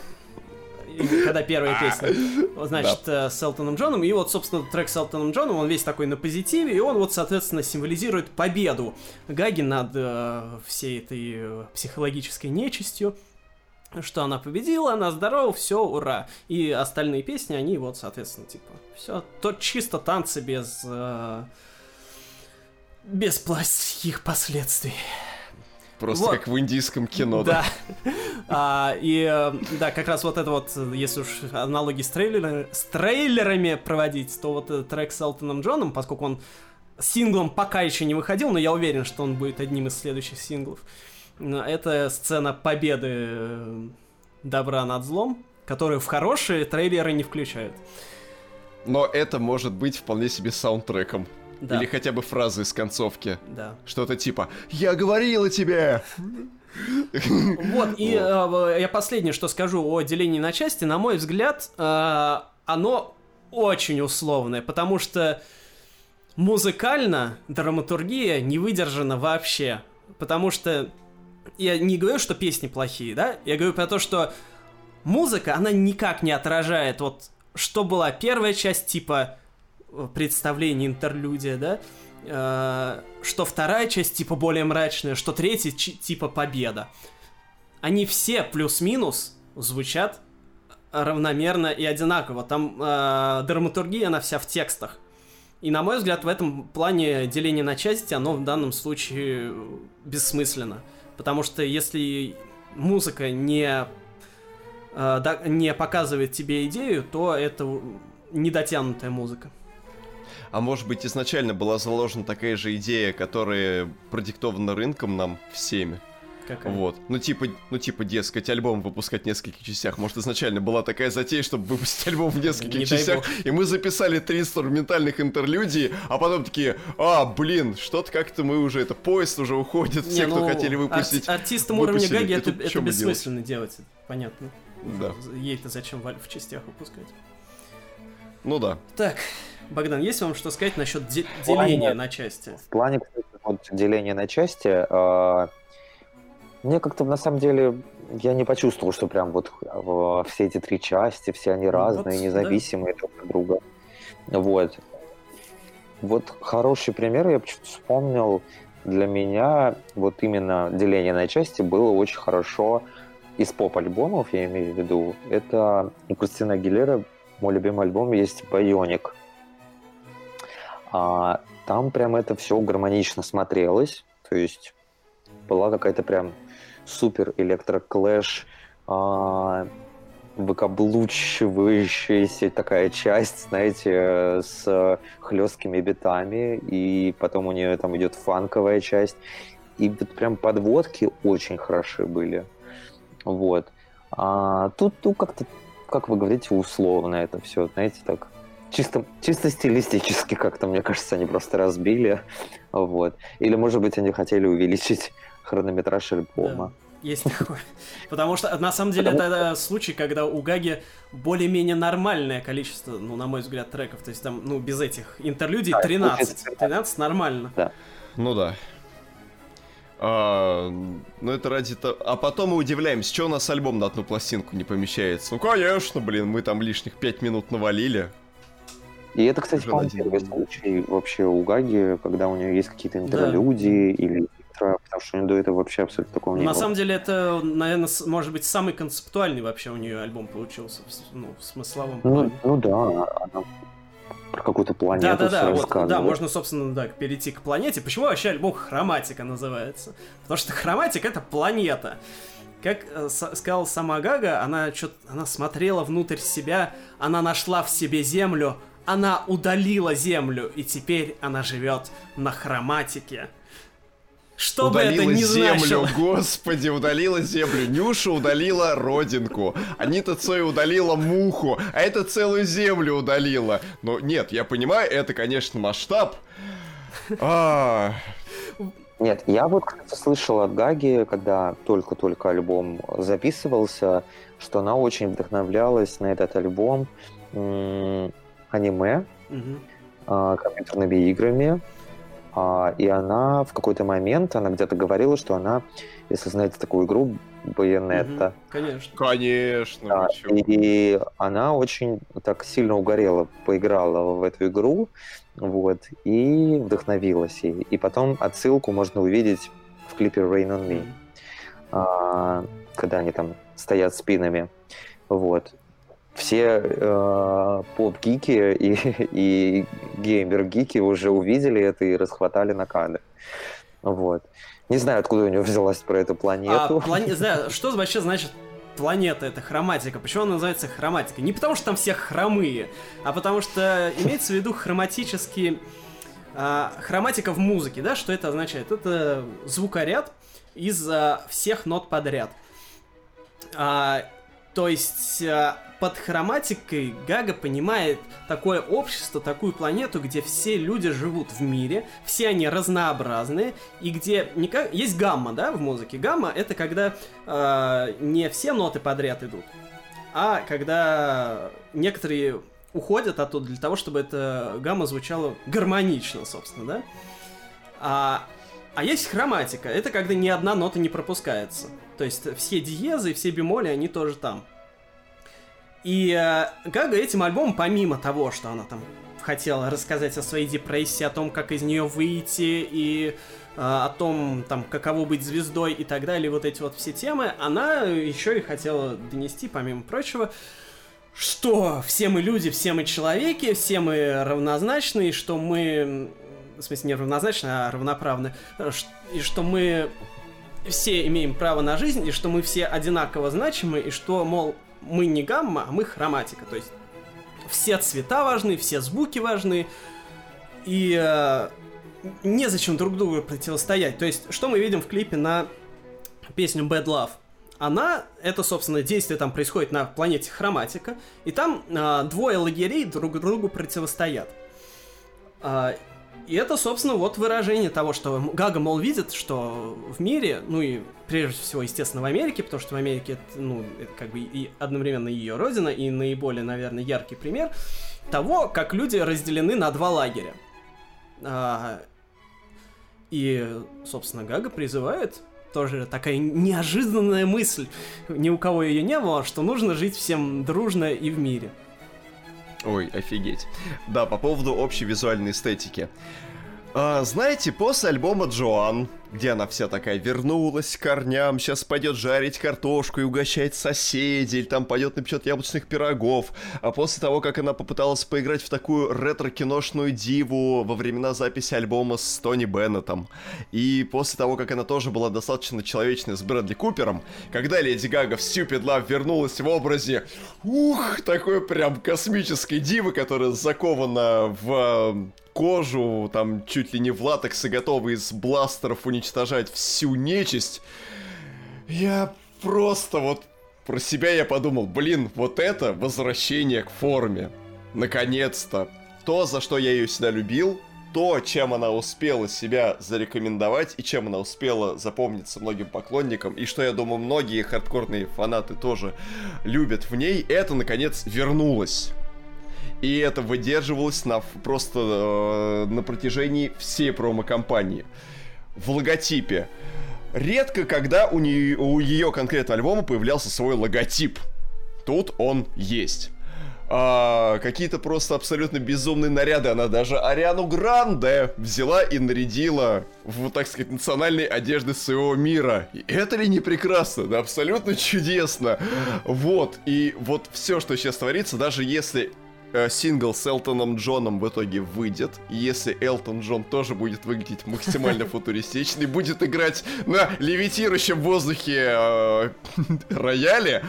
когда первая *laughs* песня, значит, да. Э, с Элтоном Джоном, и вот, собственно, трек с Элтоном Джоном, он весь такой на позитиве, и он вот, соответственно, символизирует победу Гаги над э, всей этой э, психологической нечистью, что она победила, она здорова, все, ура. И остальные песни, они вот, соответственно, типа, все, то чисто танцы без... Э, без плохих последствий. Просто вот. как в индийском кино, да. Да. а, и э, да, как раз вот это вот, если уж аналоги с, трейлер, с трейлерами проводить, то вот трек с Элтоном Джоном, поскольку он синглом пока еще не выходил, но я уверен, что он будет одним из следующих синглов. Это сцена победы э, добра над злом, которую в хорошие трейлеры не включают. Но это может быть вполне себе саундтреком. Да. Или хотя бы фразы из концовки. Да. Что-то типа «Я говорила тебе!» Вот, и э, я последнее, что скажу о делении на части, на мой взгляд, э, оно очень условное, потому что музыкально драматургия не выдержана вообще. Потому что я не говорю, что песни плохие, да? Я говорю про то, что музыка, она никак не отражает вот что была первая часть типа представления интерлюдия, да? Э, что вторая часть типа более мрачная, что третья типа победа. Они все плюс-минус звучат равномерно и одинаково. Там э, драматургия, она вся в текстах. И, на мой взгляд, в этом плане деление на части, оно в данном случае бессмысленно. Потому что если музыка не, э, не показывает тебе идею, то это недотянутая музыка. А может быть, изначально была заложена такая же идея, которая продиктована рынком нам всеми? Какая? Вот. Ну типа, ну типа, дескать, альбом выпускать в нескольких частях. Может, изначально была такая затея, чтобы выпустить альбом в нескольких Не частях. И мы записали три инструментальных интерлюдии, а потом такие, а, блин, что-то как-то мы уже, это поезд уже уходит, Не, все, ну, кто хотели выпустить. Ар- артистам уровня Гаги это, это бессмысленно делать? делать, понятно. Да. Ей-то зачем в частях выпускать? Ну да. Так, Богдан, есть вам что сказать насчет де- деления на части? В плане, кстати, вот деления на части, э- мне как-то на самом деле я не почувствовал, что прям вот э, все эти три части, все они ну, разные, вот, независимые да. друг от друга. Вот. Вот хороший пример я вспомнил. Для меня вот именно деление на части было очень хорошо из поп-альбомов, я имею в виду. Это у Кристины Агилера мой любимый альбом есть «Байоник». А, там прям это все гармонично смотрелось. То есть была какая-то прям супер электроклэш, а, выкаблучивающаяся такая часть, знаете, с хлесткими битами, и потом у нее там идет фанковая часть. И вот прям подводки очень хороши были. Вот. А тут, ну, как-то, как вы говорите, условно это все, знаете, так чисто, чисто стилистически как-то, мне кажется, они просто разбили. Вот. Или, может быть, они хотели увеличить хронометраж альбома. Да. Есть такое. Потому что, на самом деле, это случай, когда у Гаги более-менее нормальное количество, ну, на мой взгляд, треков. То есть там, ну, без этих интерлюдий 13. 13 нормально. Да. Ну да. А, ну это ради того... А потом мы удивляемся, что у нас альбом на одну пластинку не помещается. Ну конечно, блин, мы там лишних 5 минут навалили. И это, кстати, по первый случай вообще у Гаги, когда у нее есть какие-то интерлюдии да. или потому что до этого вообще абсолютно такого не На было. самом деле это, наверное, может быть самый концептуальный вообще у нее альбом получился, ну, в смысловом ну, плане. Ну да, она про какую-то планету да, да, да, вот, да, можно, собственно, да, перейти к планете. Почему вообще альбом Хроматика называется? Потому что Хроматик это планета. Как э, сказал сама Гага, она что она смотрела внутрь себя, она нашла в себе землю, она удалила землю, и теперь она живет на хроматике. Что удалила бы это ни землю, значило. господи, удалила землю. Нюша удалила родинку. Анита Цой удалила муху. А это целую землю удалила. Но нет, я понимаю, это, конечно, масштаб. А... Нет, я вот, слышал от Гаги, когда только-только альбом записывался, что она очень вдохновлялась на этот альбом аниме, угу. компьютерными играми, а, и она в какой-то момент, она где-то говорила, что она, если знаете такую игру, Байонетта. Угу, конечно. Конечно. Да, и она очень так сильно угорела, поиграла в эту игру, вот, и вдохновилась ей. И потом отсылку можно увидеть в клипе Rain on Me, а, когда они там стоят спинами. Вот все э, поп-гики и, *laughs* и геймер-гики уже увидели это и расхватали на кадры. Вот. Не знаю, откуда у него взялась про эту планету. А, плане... знаю, *laughs* что вообще значит планета это хроматика. Почему она называется хроматика? Не потому что там все хромые, а потому что имеется в виду хроматический А, хроматика в музыке, да, что это означает? Это звукоряд из а, всех нот подряд. А, то есть а, под хроматикой Гага понимает такое общество, такую планету, где все люди живут в мире, все они разнообразные, и где не как... есть гамма, да, в музыке. Гамма это когда э, не все ноты подряд идут, а когда некоторые уходят оттуда для того, чтобы эта гамма звучала гармонично, собственно, да? А, а есть хроматика. Это когда ни одна нота не пропускается. То есть все диезы все бемоли, они тоже там. И э, Гага этим альбомом, помимо того, что она там хотела рассказать о своей депрессии, о том, как из нее выйти, и э, о том, там, каково быть звездой и так далее, вот эти вот все темы, она еще и хотела донести, помимо прочего, что все мы люди, все мы человеки, все мы равнозначны, что мы... В смысле, не равнозначны, а равноправны. И что мы все имеем право на жизнь, и что мы все одинаково значимы, и что, мол, мы не гамма, а мы хроматика. То есть все цвета важны, все звуки важны, и э, незачем друг другу противостоять. То есть, что мы видим в клипе на песню Bad Love? она, это, собственно, действие там происходит на планете Хроматика, и там э, двое лагерей друг другу противостоят. Э, и это, собственно, вот выражение того, что Гага, мол, видит, что в мире, ну и прежде всего, естественно, в Америке, потому что в Америке это, ну, это как бы и одновременно ее родина, и наиболее, наверное, яркий пример того, как люди разделены на два лагеря. А, и, собственно, Гага призывает тоже такая неожиданная мысль, ни у кого ее не было, что нужно жить всем дружно и в мире. Ой, офигеть. Да, по поводу общей визуальной эстетики. А, знаете, после альбома Джоан, где она вся такая вернулась к корням, сейчас пойдет жарить картошку и угощать соседей, или там пойдет напечет яблочных пирогов, а после того, как она попыталась поиграть в такую ретро-киношную диву во времена записи альбома с Тони Беннетом, и после того, как она тоже была достаточно человечной с Брэдли Купером, когда Леди Гага в Stupid Love вернулась в образе, ух, такой прям космической дивы, которая закована в кожу, там чуть ли не в латексе готовы из бластеров уничтожать всю нечисть. Я просто вот про себя я подумал, блин, вот это возвращение к форме. Наконец-то. То, за что я ее всегда любил, то, чем она успела себя зарекомендовать и чем она успела запомниться многим поклонникам, и что, я думаю, многие хардкорные фанаты тоже любят в ней, это, наконец, вернулось. И это выдерживалось на, просто э, на протяжении всей промо-компании. В логотипе. Редко, когда у, нее, у ее конкретного альбома появлялся свой логотип. Тут он есть. А, какие-то просто абсолютно безумные наряды. Она даже Ариану Гранде взяла и нарядила в, так сказать, национальной одежды своего мира. И это ли не прекрасно? Да абсолютно чудесно. Вот. И вот все, что сейчас творится, даже если Э, сингл с Элтоном Джоном в итоге выйдет, и если Элтон Джон тоже будет выглядеть максимально *laughs* футуристично и будет играть на левитирующем воздухе э, *laughs* рояле,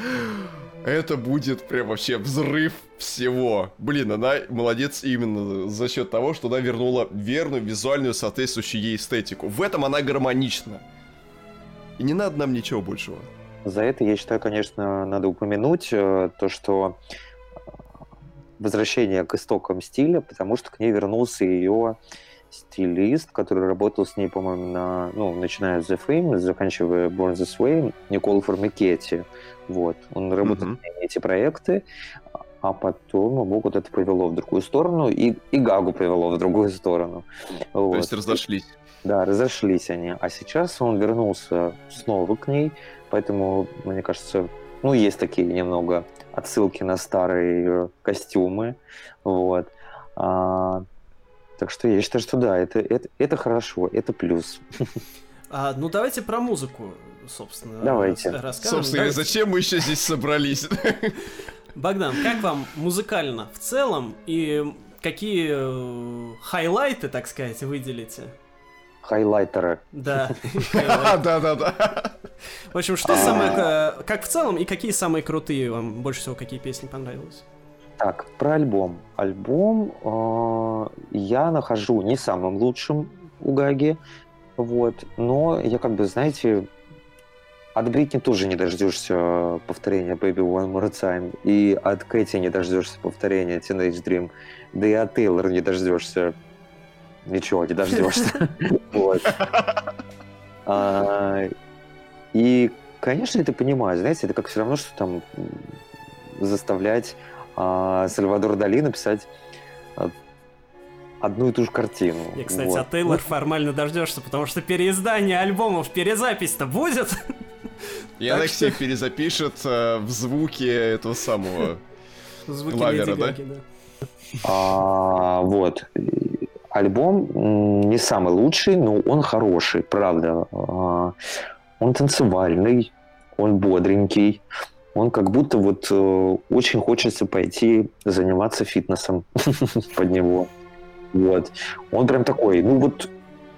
это будет прям вообще взрыв всего. Блин, она молодец именно за счет того, что она вернула верную, визуальную, соответствующую ей эстетику. В этом она гармонична. И не надо нам ничего большего. За это, я считаю, конечно, надо упомянуть э, то, что возвращение к истокам стиля, потому что к ней вернулся ее стилист, который работал с ней, по-моему, на, ну, начиная с The Fame, заканчивая Born This Way, Никол Формикетти. Вот. Он работал mm-hmm. на эти проекты, а потом его вот это привело в другую сторону, и, и Гагу привело в другую сторону. То вот. есть разошлись. Да, разошлись они. А сейчас он вернулся снова к ней, поэтому, мне кажется, ну, есть такие немного отсылки на старые костюмы, вот. А, так что я считаю, что да, это, это, это хорошо, это плюс. А, ну, давайте про музыку, собственно, давайте. расскажем. Собственно, давайте. зачем мы еще здесь собрались? Богдан, как вам музыкально в целом и какие э, хайлайты, так сказать, выделите? Хайлайтеры. Да. Да, да, да. В общем, что самое, как в целом, и какие самые крутые вам больше всего, какие песни понравились? Так, про альбом. Альбом э, я нахожу не самым лучшим у Гаги, вот, но я как бы, знаете, от Бритни тоже не дождешься повторения Baby One More Time, и от Кэти не дождешься повторения Teenage Dream, да и от Тейлора не дождешься ничего, не дождешься. *laughs* Вот. *laughs* А, и, конечно, это понимаю, знаете, это как все равно, что там заставлять а, Сальвадор Дали написать а, одну и ту же картину. И, кстати, вот. а Тейлор ну, формально дождешься, потому что переиздание альбомов, перезапись-то будет. И она что... всех перезапишет э, в звуке этого самого Звуки лагера, да? да? А, вот. Альбом не самый лучший, но он хороший, правда. А, он танцевальный, он бодренький, он как будто вот э, очень хочется пойти заниматься фитнесом *laughs* под него. Вот. Он прям такой, ну вот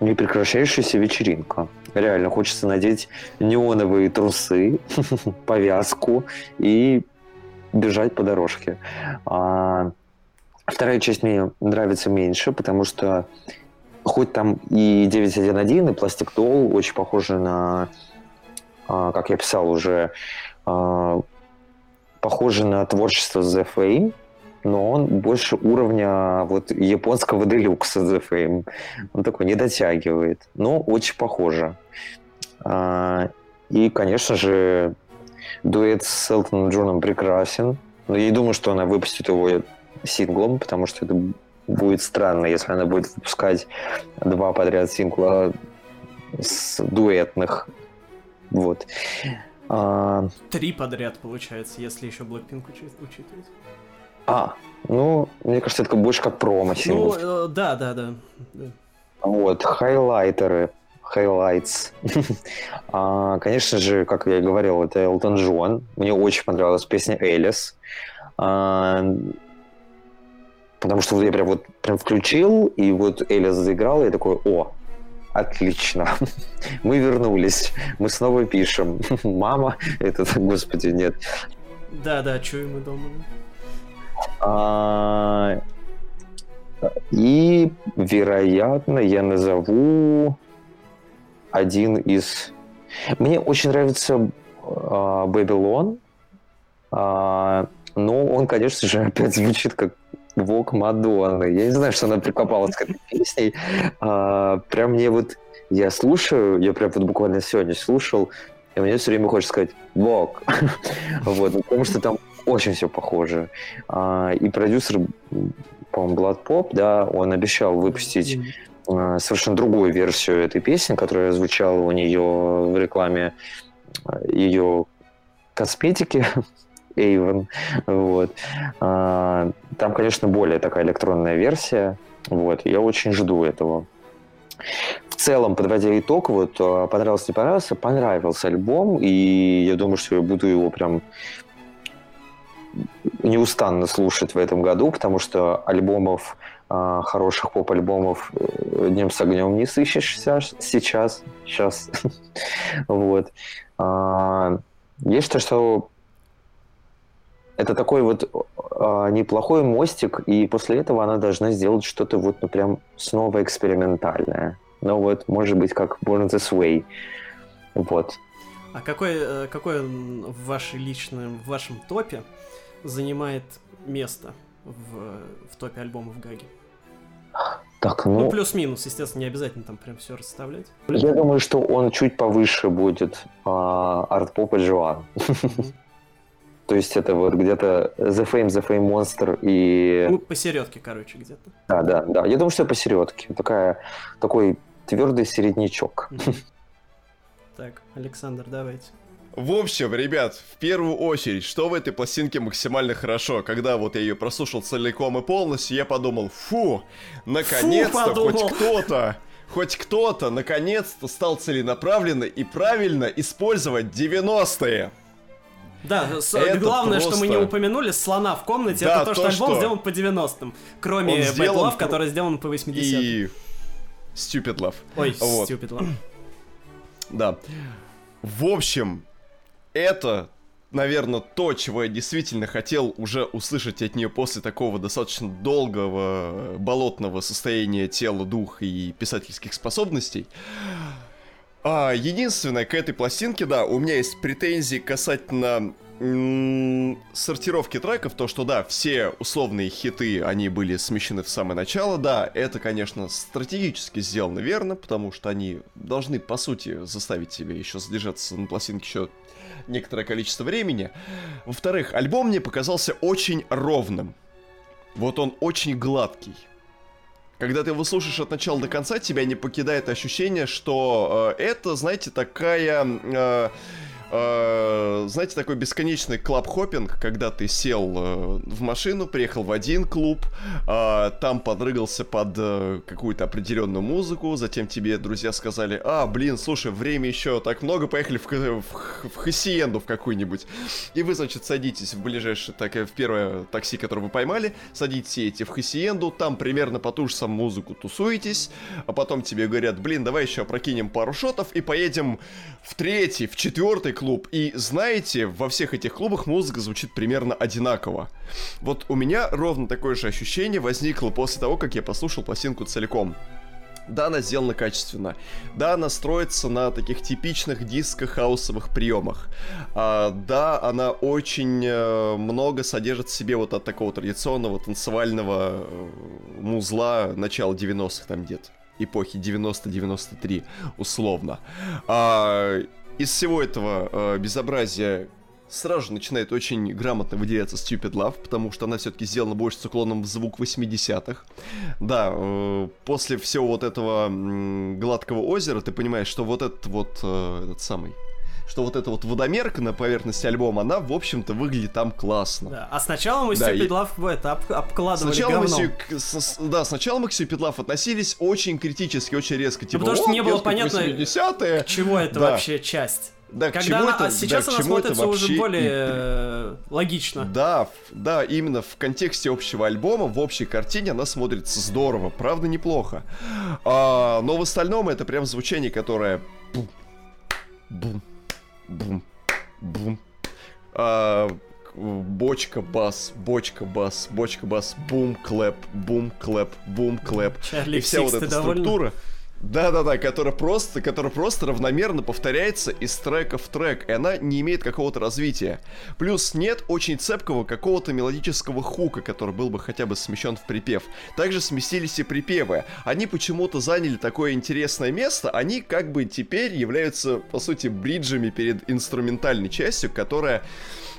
непрекращающаяся вечеринка. Реально хочется надеть неоновые трусы, *laughs* повязку и бежать по дорожке. А, вторая часть мне нравится меньше, потому что хоть там и 9.1.1, и Пластик Doll очень похожи на, а, как я писал уже, а, похожи на творчество The Fame, но он больше уровня вот японского делюкса The Fame. Он такой не дотягивает, но очень похоже. А, и, конечно же, дуэт с Элтоном Джоном прекрасен. Но я не думаю, что она выпустит его синглом, потому что это будет странно, если она будет выпускать два подряд сингла с дуэтных. Вот. А... Три подряд, получается, если еще Blackpink учитывать. А, ну, мне кажется, это больше как промо Ну, э, да, да, да. Вот, хайлайтеры, highlights. *laughs* а, конечно же, как я и говорил, это Элтон Джон. Мне очень понравилась песня Элис. А, потому что я прям вот прям включил, и вот Элис заиграла, и я такой, о, Отлично. *laughs* Мы вернулись. Мы снова пишем. *laughs* Мама, это, господи, нет. Да, да, чуем мы дома. А, и, вероятно, я назову один из... Мне очень нравится а, Babylon, а, но он, конечно же, опять звучит как Вок Мадонны. Я не знаю, что она прикопалась к этой песне. А, прям мне вот... Я слушаю, я прям вот буквально сегодня слушал, и мне все время хочется сказать «Вок». *laughs* вот, потому что там очень все похоже. А, и продюсер, по-моему, Blood да, он обещал выпустить а, совершенно другую версию этой песни, которая звучала у нее в рекламе а, ее косметики, *laughs* Avon. Вот. А, там, конечно, более такая электронная версия. Вот. Я очень жду этого. В целом, подводя итог, вот а, понравился, не понравился, понравился альбом, и я думаю, что я буду его прям неустанно слушать в этом году, потому что альбомов, а, хороших поп-альбомов э, днем с огнем не сыщешь сейчас. Сейчас. *laughs* вот. Я считаю, что это такой вот э, неплохой мостик, и после этого она должна сделать что-то вот ну прям снова экспериментальное. Ну вот, может быть, как Born This Way. Вот. А какой, э, какой в, вашей личном, в вашем топе занимает место в, в топе альбомов Гаги? Так, ну... ну плюс-минус, естественно, не обязательно там прям все расставлять. Я думаю, что он чуть повыше будет а, арт-поп и Джоан. То есть это вот где-то The Fame, The Fame Monster и... Ну, посередке, короче, где-то. Да, да, да. Я думаю, что посередке. Такая, такой твердый середнячок. Так, Александр, давайте. В общем, ребят, в первую очередь, что в этой пластинке максимально хорошо? Когда вот я ее прослушал целиком и полностью, я подумал, фу, наконец-то хоть кто-то хоть кто-то наконец-то стал целенаправленно и правильно использовать 90-е. Да, это главное, просто... что мы не упомянули, слона в комнате, да, это то, что альбом что... сделан по 90-м. Кроме Bad сделан... Love, который сделан по 80-м. И Stupid Love. Ой, вот. Stupid Love. Да. В общем, это наверное, то, чего я действительно хотел уже услышать от нее после такого достаточно долгого болотного состояния тела, духа и писательских способностей. А, единственное, к этой пластинке, да, у меня есть претензии касательно сортировки треков, то, что да, все условные хиты, они были смещены в самое начало, да, это, конечно, стратегически сделано верно, потому что они должны, по сути, заставить тебя еще задержаться на пластинке еще некоторое количество времени. Во-вторых, альбом мне показался очень ровным. Вот он очень гладкий. Когда ты его слушаешь от начала до конца, тебя не покидает ощущение, что э, это, знаете, такая... Э, э, знаете, такой бесконечный клаб-хоппинг, когда ты сел э, в машину, приехал в один клуб, э, там подрыгался под э, какую-то определенную музыку, затем тебе друзья сказали, а, блин, слушай, время еще так много, поехали в, в, в Хасиенду в какую-нибудь. И вы, значит, садитесь в ближайшее, так, в первое такси, которое вы поймали, садитесь едете в Хасиенду, там примерно по ту же самую музыку тусуетесь, а потом тебе говорят, блин, давай еще прокинем пару шотов и поедем в третий, в четвертый клуб, клуб. И знаете, во всех этих клубах музыка звучит примерно одинаково. Вот у меня ровно такое же ощущение возникло после того, как я послушал пластинку целиком. Да, она сделана качественно. Да, она строится на таких типичных диско-хаусовых приемах. А, да, она очень э, много содержит в себе вот от такого традиционного танцевального э, музла начала 90-х там где-то эпохи 90-93, условно. А, из всего этого э, безобразия сразу же начинает очень грамотно выделяться Stupid Love, потому что она все-таки сделана больше с уклоном в звук 80-х. Да, э, после всего вот этого э, гладкого озера ты понимаешь, что вот этот вот, э, этот самый что вот эта вот водомерка на поверхности альбома, она, в общем-то, выглядит там классно. Да, а сначала мы да, Stupid Love это об, обкладывали сначала говном. Мы, с, да, сначала мы к Stupid Love относились очень критически, очень резко. Типа, ну, потому что не было понятно, к чему это да. вообще часть. Да, Когда к чему она, это, а сейчас да, она смотрится уже более э, логично. Да, да, именно в контексте общего альбома, в общей картине она смотрится здорово, правда неплохо. А, но в остальном это прям звучание, которое бум, бум, бум, бум. А, бочка, бас, бочка, бас, бочка, бас, бум, клэп, бум, клэп, бум, клэп. Charli И вся XCX, вот эта структура. Да-да-да, которая просто, которая просто равномерно повторяется из трека в трек, и она не имеет какого-то развития. Плюс нет очень цепкого какого-то мелодического хука, который был бы хотя бы смещен в припев. Также сместились и припевы. Они почему-то заняли такое интересное место, они как бы теперь являются, по сути, бриджами перед инструментальной частью, которая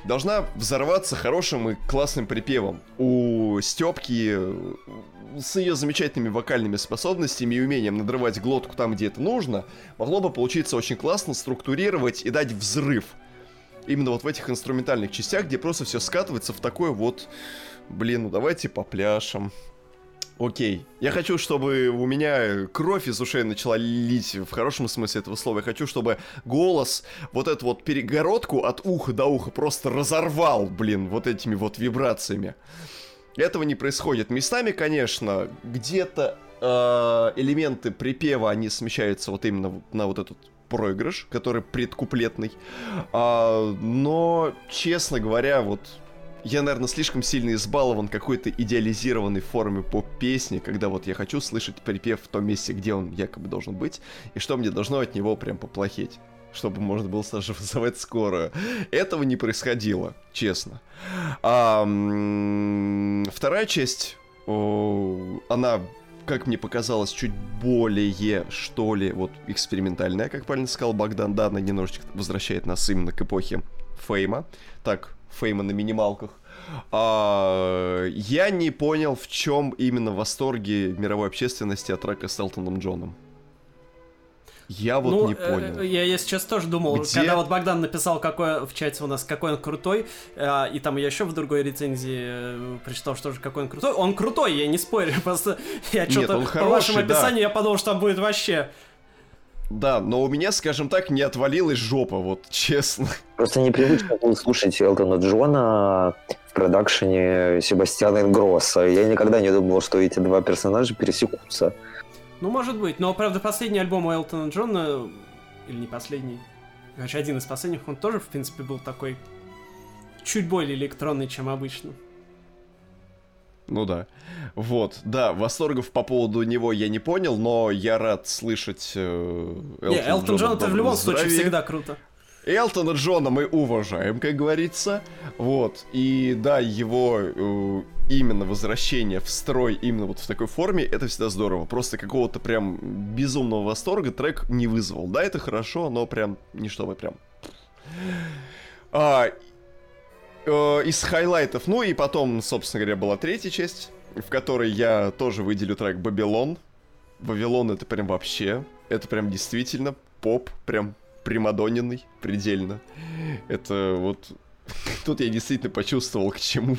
должна взорваться хорошим и классным припевом. У Степки с ее замечательными вокальными способностями и умением надрывать глотку там, где это нужно, могло бы получиться очень классно структурировать и дать взрыв. Именно вот в этих инструментальных частях, где просто все скатывается в такое вот, блин, ну давайте попляшем. Окей. Я хочу, чтобы у меня кровь из ушей начала лить в хорошем смысле этого слова. Я хочу, чтобы голос вот эту вот перегородку от уха до уха просто разорвал, блин, вот этими вот вибрациями. Этого не происходит. Местами, конечно, где-то элементы припева, они смещаются вот именно на вот этот проигрыш, который предкуплетный. А, но, честно говоря, вот я, наверное, слишком сильно избалован какой-то идеализированной форме поп-песни, когда вот я хочу слышать припев в том месте, где он якобы должен быть, и что мне должно от него прям поплохеть чтобы можно было сразу вызывать скорую. Этого не происходило, честно. А, вторая часть, она как мне показалось, чуть более, что ли, вот экспериментальная, как правильно сказал Богдан, да, она немножечко возвращает нас именно к эпохе Фейма. Так, Фейма на минималках. А, я не понял, в чем именно восторги мировой общественности от трека с Элтоном Джоном. Я вот ну, не понял. Э, я, я сейчас тоже думал, Где? когда вот Богдан написал какой в чате у нас, какой он крутой, э, и там я еще в другой рецензии э, прочитал, что же какой он крутой. Он крутой, я не спорю, *laughs* просто я что-то по хороший, вашему да. описанию я подумал, что там будет вообще. Да, но у меня, скажем так, не отвалилась жопа, вот *laughs* честно. Просто непривычно было слушать Элтона Джона в продакшене Себастьяна Ингросса. Я никогда не думал, что эти два персонажа пересекутся. Ну, может быть, но, правда, последний альбом у Элтона Джона, или не последний, короче, один из последних, он тоже, в принципе, был такой чуть более электронный, чем обычно. Ну да. Вот, да, восторгов по поводу него я не понял, но я рад слышать э, Элтон Не, Элтон Джон это в любом случае всегда круто. Элтона Джона мы уважаем, как говорится. Вот. И да, его э, именно возвращение в строй именно вот в такой форме, это всегда здорово. Просто какого-то прям безумного восторга трек не вызвал. Да, это хорошо, но прям не чтобы прям... А, э, из хайлайтов, ну и потом, собственно говоря, была третья часть, в которой я тоже выделю трек «Бабилон». «Вавилон» — это прям вообще, это прям действительно поп, прям примадоненный предельно. Это вот Тут я действительно почувствовал, к чему,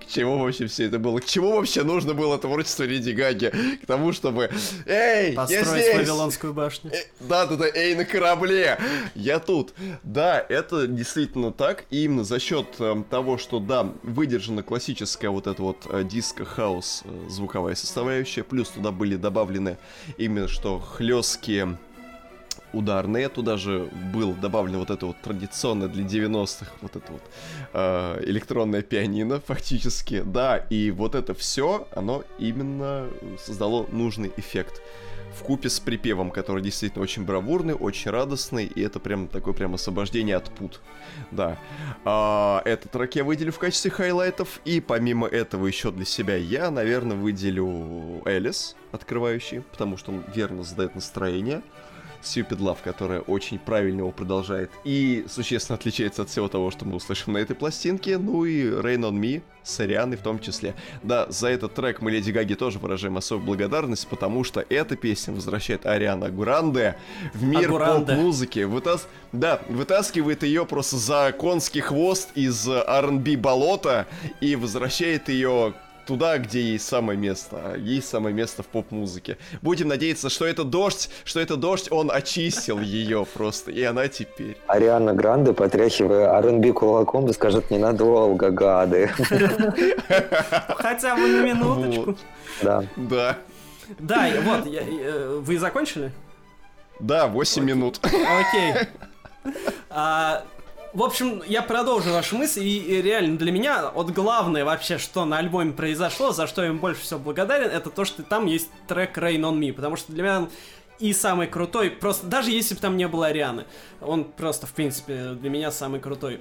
к чему вообще все это было. К чему вообще нужно было творчество Леди Гаги? К тому, чтобы... Эй, Построить я здесь! Вавилонскую башню. Э, да-да-да, эй, на корабле! Я тут. Да, это действительно так. И именно за счет э, того, что, да, выдержана классическая вот эта вот э, диско-хаус э, звуковая составляющая, плюс туда были добавлены именно что хлесткие ударные. Туда же был добавлен вот это вот традиционное для 90-х, вот это вот э, электронное пианино фактически. Да, и вот это все, оно именно создало нужный эффект вкупе с припевом, который действительно очень бравурный, очень радостный, и это прям такое прям освобождение от пут. Да. А, этот трек я выделю в качестве хайлайтов, и помимо этого еще для себя я, наверное, выделю Элис, открывающий, потому что он верно задает настроение. Stupid Love, которая очень правильно его продолжает и существенно отличается от всего того, что мы услышим на этой пластинке. Ну и Rain on Me с Арианой в том числе. Да, за этот трек мы Леди Гаги тоже выражаем особую благодарность, потому что эта песня возвращает Ариана Гранде в мир поп-музыки. Вытас... Да, вытаскивает ее просто за конский хвост из R&B болота и возвращает ее туда, где есть самое место. А есть самое место в поп-музыке. Будем надеяться, что это дождь, что это дождь, он очистил *laughs* ее просто, и она теперь. Ариана Гранде, потряхивая R&B кулаком, скажет ненадолго, гады. Хотя бы на минуточку. Да. Да. Да, вот, э, вы закончили? Да, 8 минут. Окей. *laughs* А, в общем, я продолжу вашу мысль, и, и реально для меня вот главное вообще, что на альбоме произошло, за что я им больше всего благодарен, это то, что там есть трек Rain on Me, потому что для меня и самый крутой, просто даже если бы там не было Арианы, он просто, в принципе, для меня самый крутой.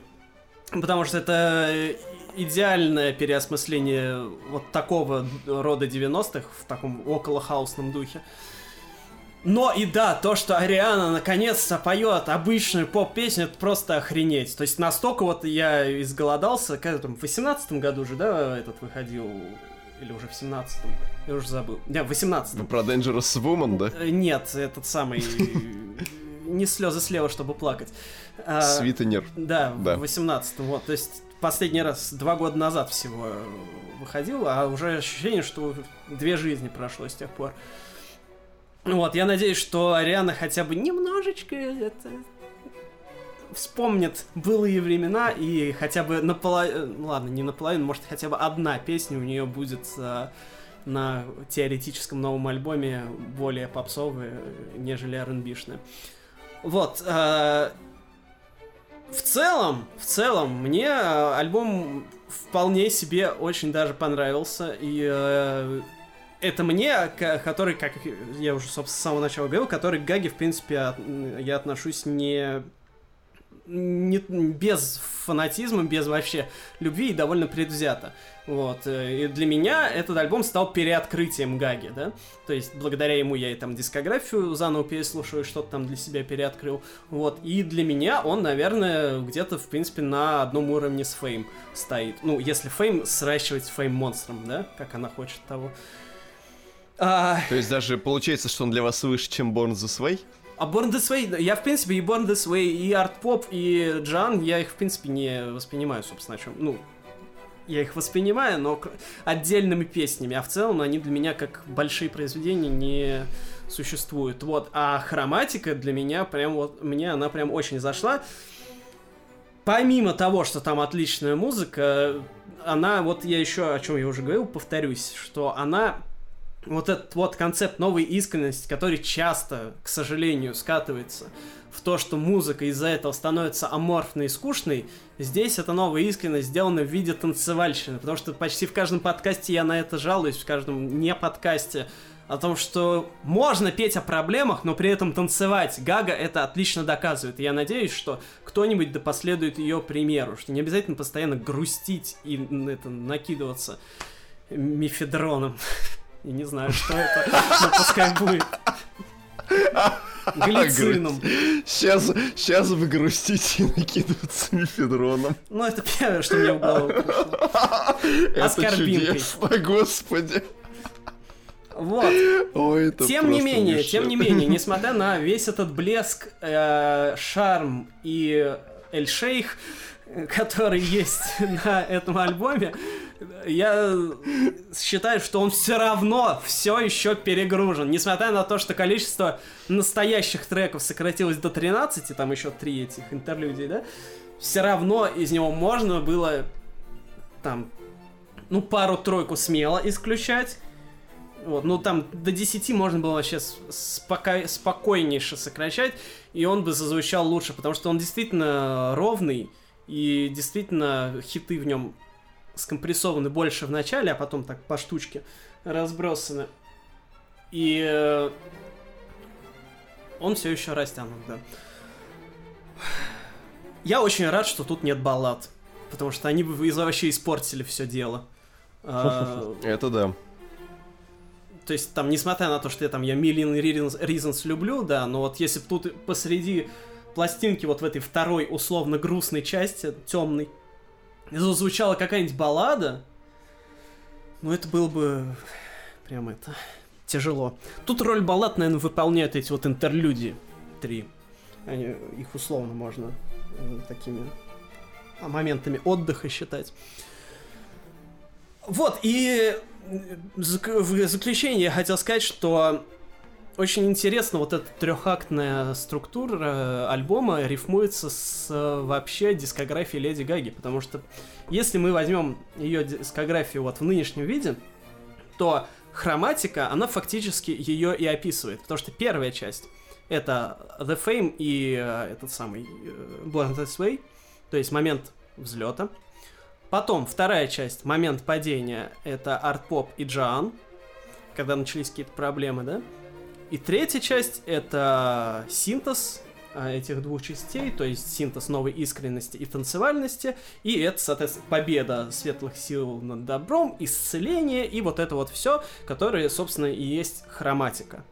Потому что это идеальное переосмысление вот такого рода 90-х в таком около хаусном духе. Но и да, то, что Ариана наконец-то поет обычную поп-песню, это просто охренеть. То есть настолько вот я изголодался, когда там в 18 году же, да, этот выходил, или уже в 17-м, я уже забыл. Не, в 18-м. Ну, про Dangerous Woman, да? Э, нет, этот самый... Не слезы слева, чтобы плакать. Свитенер. Да, в 18-м, вот. То есть последний раз два года назад всего выходил, а уже ощущение, что две жизни прошло с тех пор. Вот, я надеюсь, что Ариана хотя бы немножечко это вспомнит былые времена и хотя бы наполовину, ну ладно, не наполовину, может хотя бы одна песня у нее будет а, на теоретическом новом альбоме более попсовая, нежели R&B-шная. Вот, а, в целом, в целом, мне альбом вполне себе очень даже понравился, и а, это мне, который, как я уже, собственно, с самого начала говорил, который к Гаге, в принципе, я отношусь не, не без фанатизма, без вообще любви и довольно предвзято. Вот. И для меня этот альбом стал переоткрытием Гаги, да? То есть, благодаря ему я и там дискографию заново переслушаю, что-то там для себя переоткрыл. Вот. И для меня он, наверное, где-то, в принципе, на одном уровне с Фейм стоит. Ну, если Фейм сращивать с Фейм монстром, да? Как она хочет того. А... То есть даже получается, что он для вас выше, чем Born This Way? А Born This Way, я, в принципе, и Born This Way, и Art Pop, и Джан, я их, в принципе, не воспринимаю, собственно, о чем. Ну, я их воспринимаю, но отдельными песнями, а в целом они для меня как большие произведения не существуют. Вот, а хроматика для меня прям вот, мне она прям очень зашла. Помимо того, что там отличная музыка, она, вот я еще о чем я уже говорил, повторюсь, что она вот этот вот концепт новой искренности, который часто, к сожалению, скатывается в то, что музыка из-за этого становится аморфной и скучной, здесь эта новая искренность сделана в виде танцевальщины, потому что почти в каждом подкасте я на это жалуюсь, в каждом не подкасте, о том, что можно петь о проблемах, но при этом танцевать. Гага это отлично доказывает. И я надеюсь, что кто-нибудь да последует ее примеру, что не обязательно постоянно грустить и это, накидываться мифедроном. *laughs* Я не знаю, что это, но пускай будет. Глицином. Сейчас, сейчас вы грустите и накидываться мифедроном. Ну, это первое, что мне в голову пришло. Это чудесно, господи. Вот. Ой, это тем не менее, тем не менее, несмотря на весь этот блеск, э, шарм и Эль-Шейх, который есть *laughs* на этом альбоме, я считаю, что он все равно все еще перегружен. Несмотря на то, что количество настоящих треков сократилось до 13, там еще три этих интерлюдий, да, все равно из него можно было там, ну, пару-тройку смело исключать. Вот, ну там до 10 можно было вообще споко... спокойнейше сокращать, и он бы зазвучал лучше, потому что он действительно ровный, и действительно хиты в нем скомпрессованы больше в начале, а потом так по штучке разбросаны. И э, он все еще растянут, да. Я очень рад, что тут нет баллад, потому что они бы вообще испортили все дело. А, *laughs* Это да. То есть, там, несмотря на то, что я там я Million Reasons люблю, да, но вот если бы тут посреди пластинки, вот в этой второй условно грустной части, темной, зазвучала какая-нибудь баллада, ну это было бы прям это тяжело. Тут роль баллад, наверное, выполняют эти вот интерлюдии три. Они, их условно можно э, такими а, моментами отдыха считать. Вот, и в заключение я хотел сказать, что очень интересно вот эта трехактная структура э, альбома рифмуется с э, вообще дискографией Леди Гаги, потому что если мы возьмем ее дискографию вот в нынешнем виде, то хроматика, она фактически ее и описывает, потому что первая часть это The Fame и э, этот самый Born This Way, то есть момент взлета. Потом вторая часть, момент падения, это арт-поп и джан, когда начались какие-то проблемы, да? И третья часть это синтез а, этих двух частей, то есть синтез новой искренности и танцевальности, и это, соответственно, победа светлых сил над добром, исцеление и вот это вот все, которое, собственно, и есть хроматика.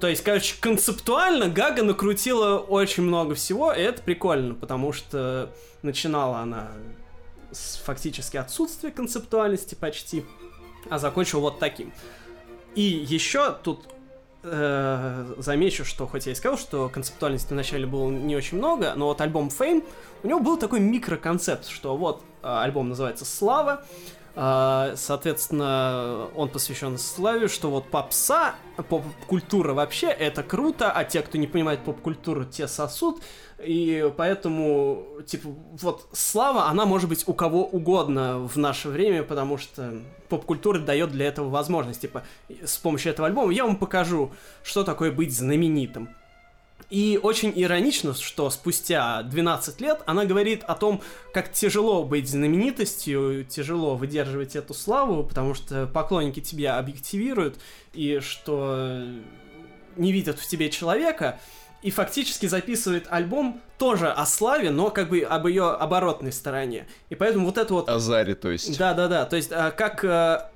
То есть, короче, концептуально Гага накрутила очень много всего, и это прикольно, потому что начинала она с фактически отсутствия концептуальности почти, а закончила вот таким. И еще тут э, замечу, что хоть я и сказал, что концептуальности вначале было не очень много, но вот альбом Fame, у него был такой микроконцепт, что вот э, альбом называется «Слава», соответственно, он посвящен славе, что вот попса, поп-культура вообще, это круто, а те, кто не понимает поп-культуру, те сосут, и поэтому, типа, вот слава, она может быть у кого угодно в наше время, потому что поп-культура дает для этого возможность. Типа, с помощью этого альбома я вам покажу, что такое быть знаменитым. И очень иронично, что спустя 12 лет она говорит о том, как тяжело быть знаменитостью, тяжело выдерживать эту славу, потому что поклонники тебя объективируют, и что не видят в тебе человека, и фактически записывает альбом тоже о славе, но как бы об ее оборотной стороне. И поэтому вот это вот... О Заре, то есть. Да-да-да, то есть а, как а,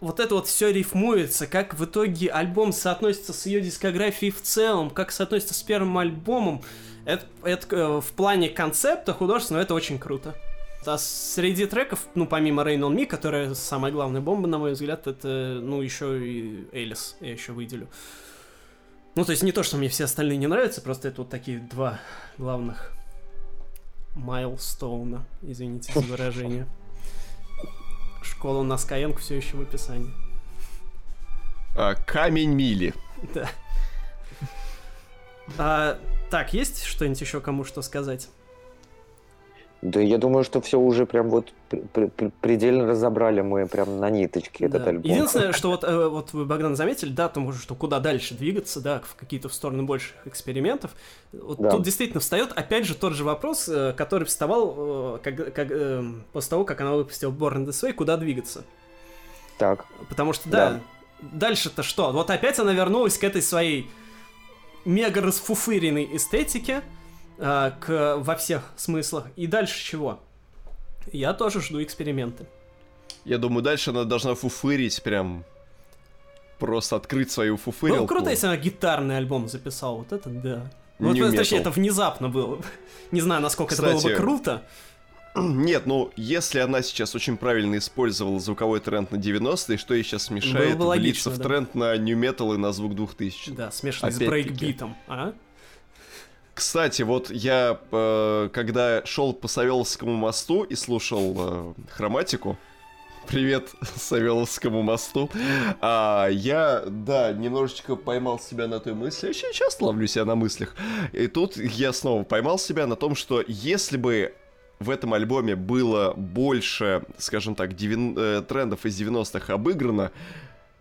вот это вот все рифмуется, как в итоге альбом соотносится с ее дискографией в целом, как соотносится с первым альбомом, это, это э, в плане концепта художественного это очень круто. А среди треков, ну, помимо Rain on Me, которая самая главная бомба, на мой взгляд, это, ну, еще и Элис, я еще выделю. Ну, то есть не то, что мне все остальные не нравятся, просто это вот такие два главных майлстоуна, извините за выражение. *laughs* Школа у нас Каенко все еще в описании. А, камень мили. Да. А, так, есть что-нибудь еще кому что сказать? Да, я думаю, что все уже прям вот предельно разобрали мы прям на ниточке да. этот альбом. Единственное, что вот, э, вот вы, Богдан, заметили, да, там уже, что куда дальше двигаться, да, в какие-то в стороны больших экспериментов. Вот да. тут действительно встает, опять же, тот же вопрос, э, который вставал э, как, как, после того, как она выпустила Born the Way, куда двигаться. Так. Потому что, да, да. дальше-то что? Вот опять она вернулась к этой своей мега расфуфыренной эстетике, э, к, во всех смыслах. И дальше чего? Я тоже жду эксперименты. Я думаю, дальше она должна фуфырить прям просто открыть свою фуфырилку. Ну, круто, если она гитарный альбом записала. Вот это да. Ну, вот, точнее, это внезапно было. *laughs* Не знаю, насколько Кстати, это было бы круто. *clears throat* Нет, ну, если она сейчас очень правильно использовала звуковой тренд на 90-е, что ей сейчас мешает влиться логично, в да. тренд на Metal и на звук 2000 Да, смешанный с брейкбитом, а? Кстати, вот я, э, когда шел по Савеловскому мосту и слушал э, хроматику, привет *laughs* Савеловскому мосту, а, я, да, немножечко поймал себя на той мысли, я очень часто ловлю себя на мыслях, и тут я снова поймал себя на том, что если бы в этом альбоме было больше, скажем так, девин... э, трендов из 90-х обыграно,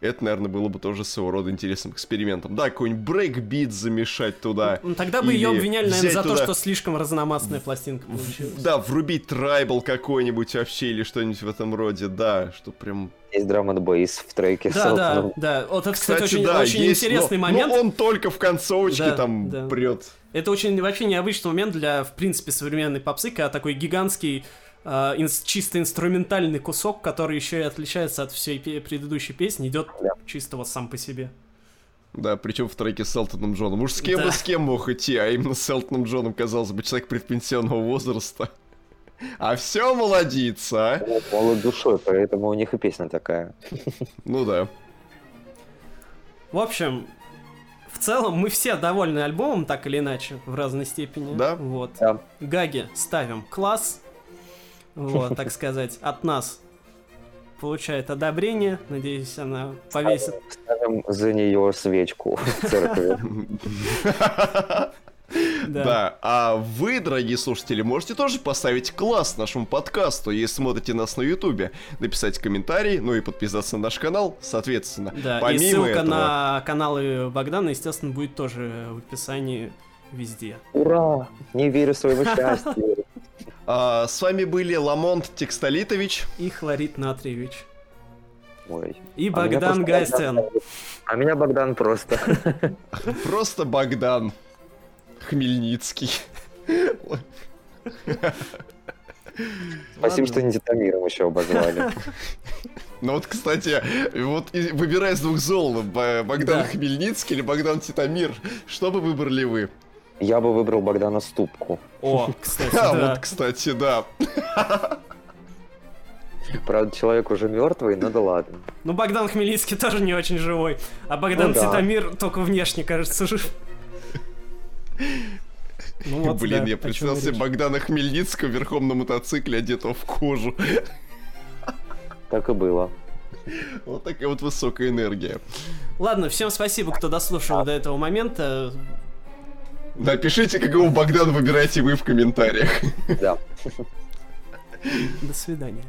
это, наверное, было бы тоже своего рода интересным экспериментом. Да, какой-нибудь брейкбит замешать туда. Ну, тогда бы ее обвиняли, наверное, за туда... то, что слишком разномастная пластинка получилась. Да, врубить tribal какой-нибудь вообще или что-нибудь в этом роде, да, что прям... Есть драм н бейс в треке. Да, да, да. Вот это, кстати, кстати очень, да, очень есть, интересный но, момент. Но он только в концовочке да, там да. прет. Это очень вообще необычный момент для, в принципе, современной попсы, когда такой гигантский э, ин- чисто инструментальный кусок, который еще и отличается от всей предыдущей песни, идет да. чисто вот сам по себе. Да, причем в треке с Элтоном Джоном. Уж с кем да. с кем мог идти, а именно с Элтоном Джоном, казалось бы, человек предпенсионного возраста. А все молодится, а? Молод душой, поэтому у них и песня такая. Ну да. В общем, в целом мы все довольны альбомом, так или иначе, в разной степени. Да. Вот. Да. Гаги ставим класс. Вот, так *laughs* сказать, от нас получает одобрение. Надеюсь, она повесит. Ставим за нее свечку в церкви. *laughs* Да. да. А вы, дорогие слушатели, можете тоже поставить класс нашему подкасту, если смотрите нас на Ютубе, написать комментарий, ну и подписаться на наш канал, соответственно. Да, Помимо и ссылка этого... на каналы Богдана, естественно, будет тоже в описании везде. Ура! Не верю в своего *laughs* счастья. А, с вами были Ламонт Текстолитович и Хлорид Натриевич. Ой. И а Богдан Гайстен. А меня Богдан просто. *laughs* Просто Богдан. Хмельницкий. Спасибо, что не Титамиром еще обозвали. *laughs* Ну вот, кстати, вот выбирая из двух зол, Богдан Хмельницкий или Богдан Титамир, что бы выбрали вы? Я бы выбрал Богдана Ступку. О, кстати, а, *laughs* да. вот, кстати, да. Правда, человек уже мертвый, но да ладно. Ну, Богдан Хмельницкий тоже не очень живой. А Богдан ну, да. Титамир только внешне, кажется, жив. Ну, вот, Блин, да, я представил себе Богдана Хмельницкого верхом на мотоцикле, одетого в кожу. Так и было. Вот такая вот высокая энергия. Ладно, всем спасибо, кто дослушал до этого момента. Да, пишите, какого Богдана выбираете вы в комментариях. Да. До свидания.